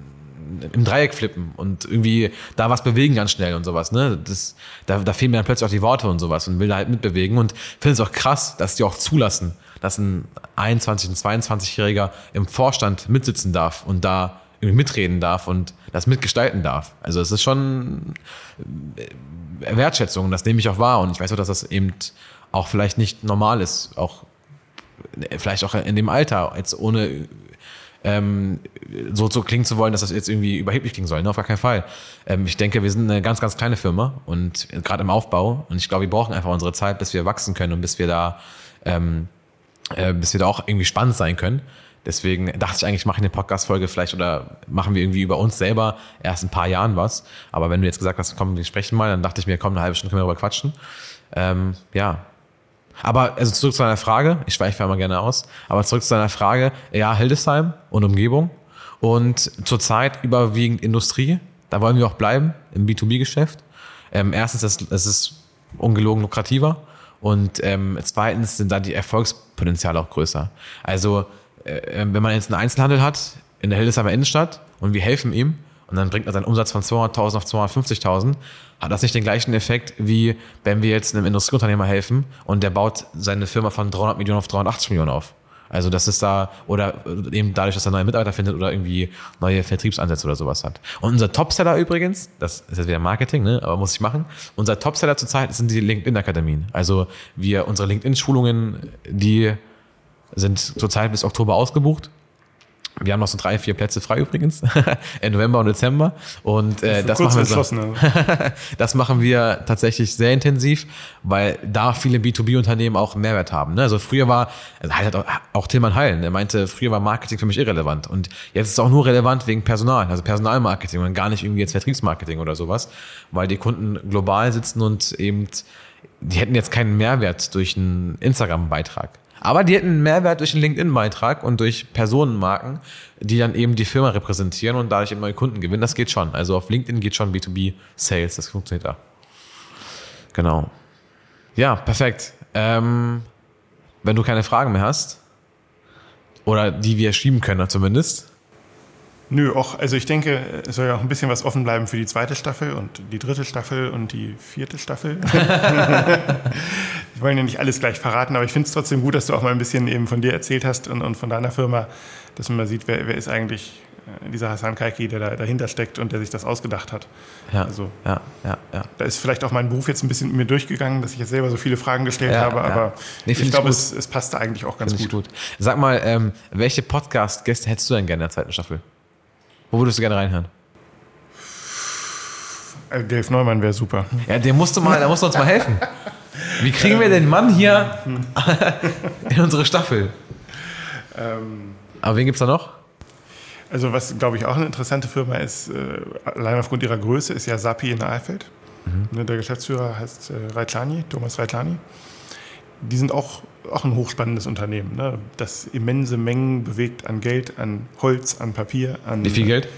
im Dreieck flippen und irgendwie da was bewegen ganz schnell und sowas. Ne? Das, da, da fehlen mir dann plötzlich auch die Worte und sowas und will da halt mitbewegen und finde es auch krass, dass die auch zulassen, dass ein 21- und 22-Jähriger im Vorstand mitsitzen darf und da irgendwie mitreden darf und das mitgestalten darf. Also es ist schon äh, Wertschätzung, das nehme ich auch wahr und ich weiß auch, dass das eben auch vielleicht nicht normal ist, auch äh, vielleicht auch in dem Alter, jetzt ohne ähm, so, so klingen zu wollen, dass das jetzt irgendwie überheblich klingen soll. Ne? Auf gar keinen Fall. Ähm, ich denke, wir sind eine ganz, ganz kleine Firma und gerade im Aufbau. Und ich glaube, wir brauchen einfach unsere Zeit, bis wir wachsen können und bis wir da, ähm, äh, bis wir da auch irgendwie spannend sein können. Deswegen dachte ich eigentlich, mache ich eine Podcast-Folge vielleicht oder machen wir irgendwie über uns selber erst ein paar Jahren was. Aber wenn du jetzt gesagt hast, komm, wir sprechen mal, dann dachte ich mir, komm, eine halbe Stunde können wir darüber quatschen. Ähm, ja, aber also zurück zu deiner Frage, ich schweife mal gerne aus, aber zurück zu deiner Frage, ja, Hildesheim und Umgebung. Und zurzeit überwiegend Industrie, da wollen wir auch bleiben im B2B-Geschäft. Ähm, erstens, es, es ist ungelogen lukrativer. Und ähm, zweitens sind da die Erfolgspotenziale auch größer. Also äh, wenn man jetzt einen Einzelhandel hat in der Hildesheimer Innenstadt und wir helfen ihm und dann bringt er seinen Umsatz von 200.000 auf 250.000, hat das nicht den gleichen Effekt, wie wenn wir jetzt einem Industrieunternehmer helfen und der baut seine Firma von 300 Millionen auf 380 Millionen auf. Also das ist da, oder eben dadurch, dass er neue Mitarbeiter findet oder irgendwie neue Vertriebsansätze oder sowas hat. Und unser Topseller übrigens, das ist jetzt wieder Marketing, ne, aber muss ich machen, unser Topseller zurzeit sind die LinkedIn-Akademien. Also wir, unsere LinkedIn-Schulungen, die sind zurzeit bis Oktober ausgebucht. Wir haben noch so drei, vier Plätze frei übrigens. Im November und Dezember. Und äh, das, machen wir so, das machen wir tatsächlich sehr intensiv, weil da viele B2B-Unternehmen auch einen Mehrwert haben. Ne? Also früher war, also halt auch, auch Tilman Heilen, er meinte, früher war Marketing für mich irrelevant. Und jetzt ist es auch nur relevant wegen Personal, also Personalmarketing und gar nicht irgendwie jetzt Vertriebsmarketing oder sowas, weil die Kunden global sitzen und eben, die hätten jetzt keinen Mehrwert durch einen Instagram-Beitrag. Aber die hätten einen Mehrwert durch einen LinkedIn-Beitrag und durch Personenmarken, die dann eben die Firma repräsentieren und dadurch eben neue Kunden gewinnen. Das geht schon. Also auf LinkedIn geht schon B2B-Sales. Das funktioniert da. Genau. Ja, perfekt. Ähm, wenn du keine Fragen mehr hast, oder die wir schieben können zumindest, Nö, auch, also ich denke, es soll ja auch ein bisschen was offen bleiben für die zweite Staffel und die dritte Staffel und die vierte Staffel. wir wollen ja nicht alles gleich verraten, aber ich finde es trotzdem gut, dass du auch mal ein bisschen eben von dir erzählt hast und, und von deiner Firma, dass man mal sieht, wer, wer ist eigentlich äh, dieser Hassan Kaiki, der da dahinter steckt und der sich das ausgedacht hat. Ja, also, ja, ja, ja. Da ist vielleicht auch mein Beruf jetzt ein bisschen mit mir durchgegangen, dass ich jetzt selber so viele Fragen gestellt ja, habe, ja. aber nee, ich glaube, es, es passte eigentlich auch ganz gut. gut. Sag mal, ähm, welche Podcast-Gäste hättest du denn gerne in der zweiten Staffel? Wo würdest du gerne reinhören? Äh, Dave Neumann wäre super. Ja, der musste mal, der musste uns mal helfen. Wie kriegen wir den Mann hier in unsere Staffel? Ähm, Aber wen gibt es da noch? Also was, glaube ich, auch eine interessante Firma ist, äh, allein aufgrund ihrer Größe, ist ja Sapi in Eifeld. Mhm. Ne, der Geschäftsführer heißt äh, Reitlani, Thomas Reitlani. Die sind auch, auch ein hochspannendes Unternehmen, ne? das immense Mengen bewegt an Geld, an Holz, an Papier. An, Wie viel Geld?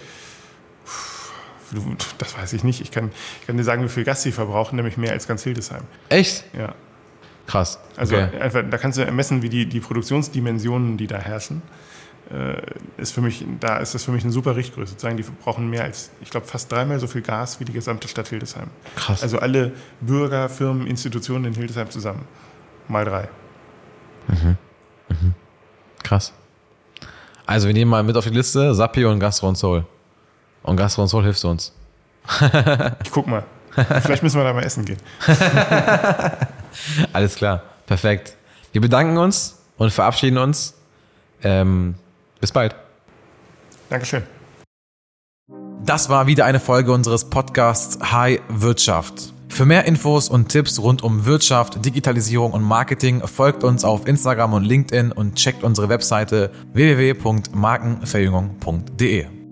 Das weiß ich nicht. Ich kann, ich kann dir sagen, wie viel Gas sie verbrauchen, nämlich mehr als ganz Hildesheim. Echt? Ja. Krass. Also okay. einfach, da kannst du ermessen, wie die, die Produktionsdimensionen, die da herrschen. Äh, ist für mich, da ist das für mich eine super Richtgröße. Sozusagen, die brauchen mehr als, ich glaube, fast dreimal so viel Gas wie die gesamte Stadt Hildesheim. Krass. Also alle Bürger, Firmen, Institutionen in Hildesheim zusammen. Mal drei. Mhm. Mhm. Krass. Also wir nehmen mal mit auf die Liste Sapio und Gastro und Soul. Und Gastro und Soul hilft uns. ich guck mal. Vielleicht müssen wir da mal essen gehen. Alles klar. Perfekt. Wir bedanken uns und verabschieden uns. Ähm, bis bald. Dankeschön. Das war wieder eine Folge unseres Podcasts High Wirtschaft. Für mehr Infos und Tipps rund um Wirtschaft, Digitalisierung und Marketing folgt uns auf Instagram und LinkedIn und checkt unsere Webseite www.markenverjüngung.de.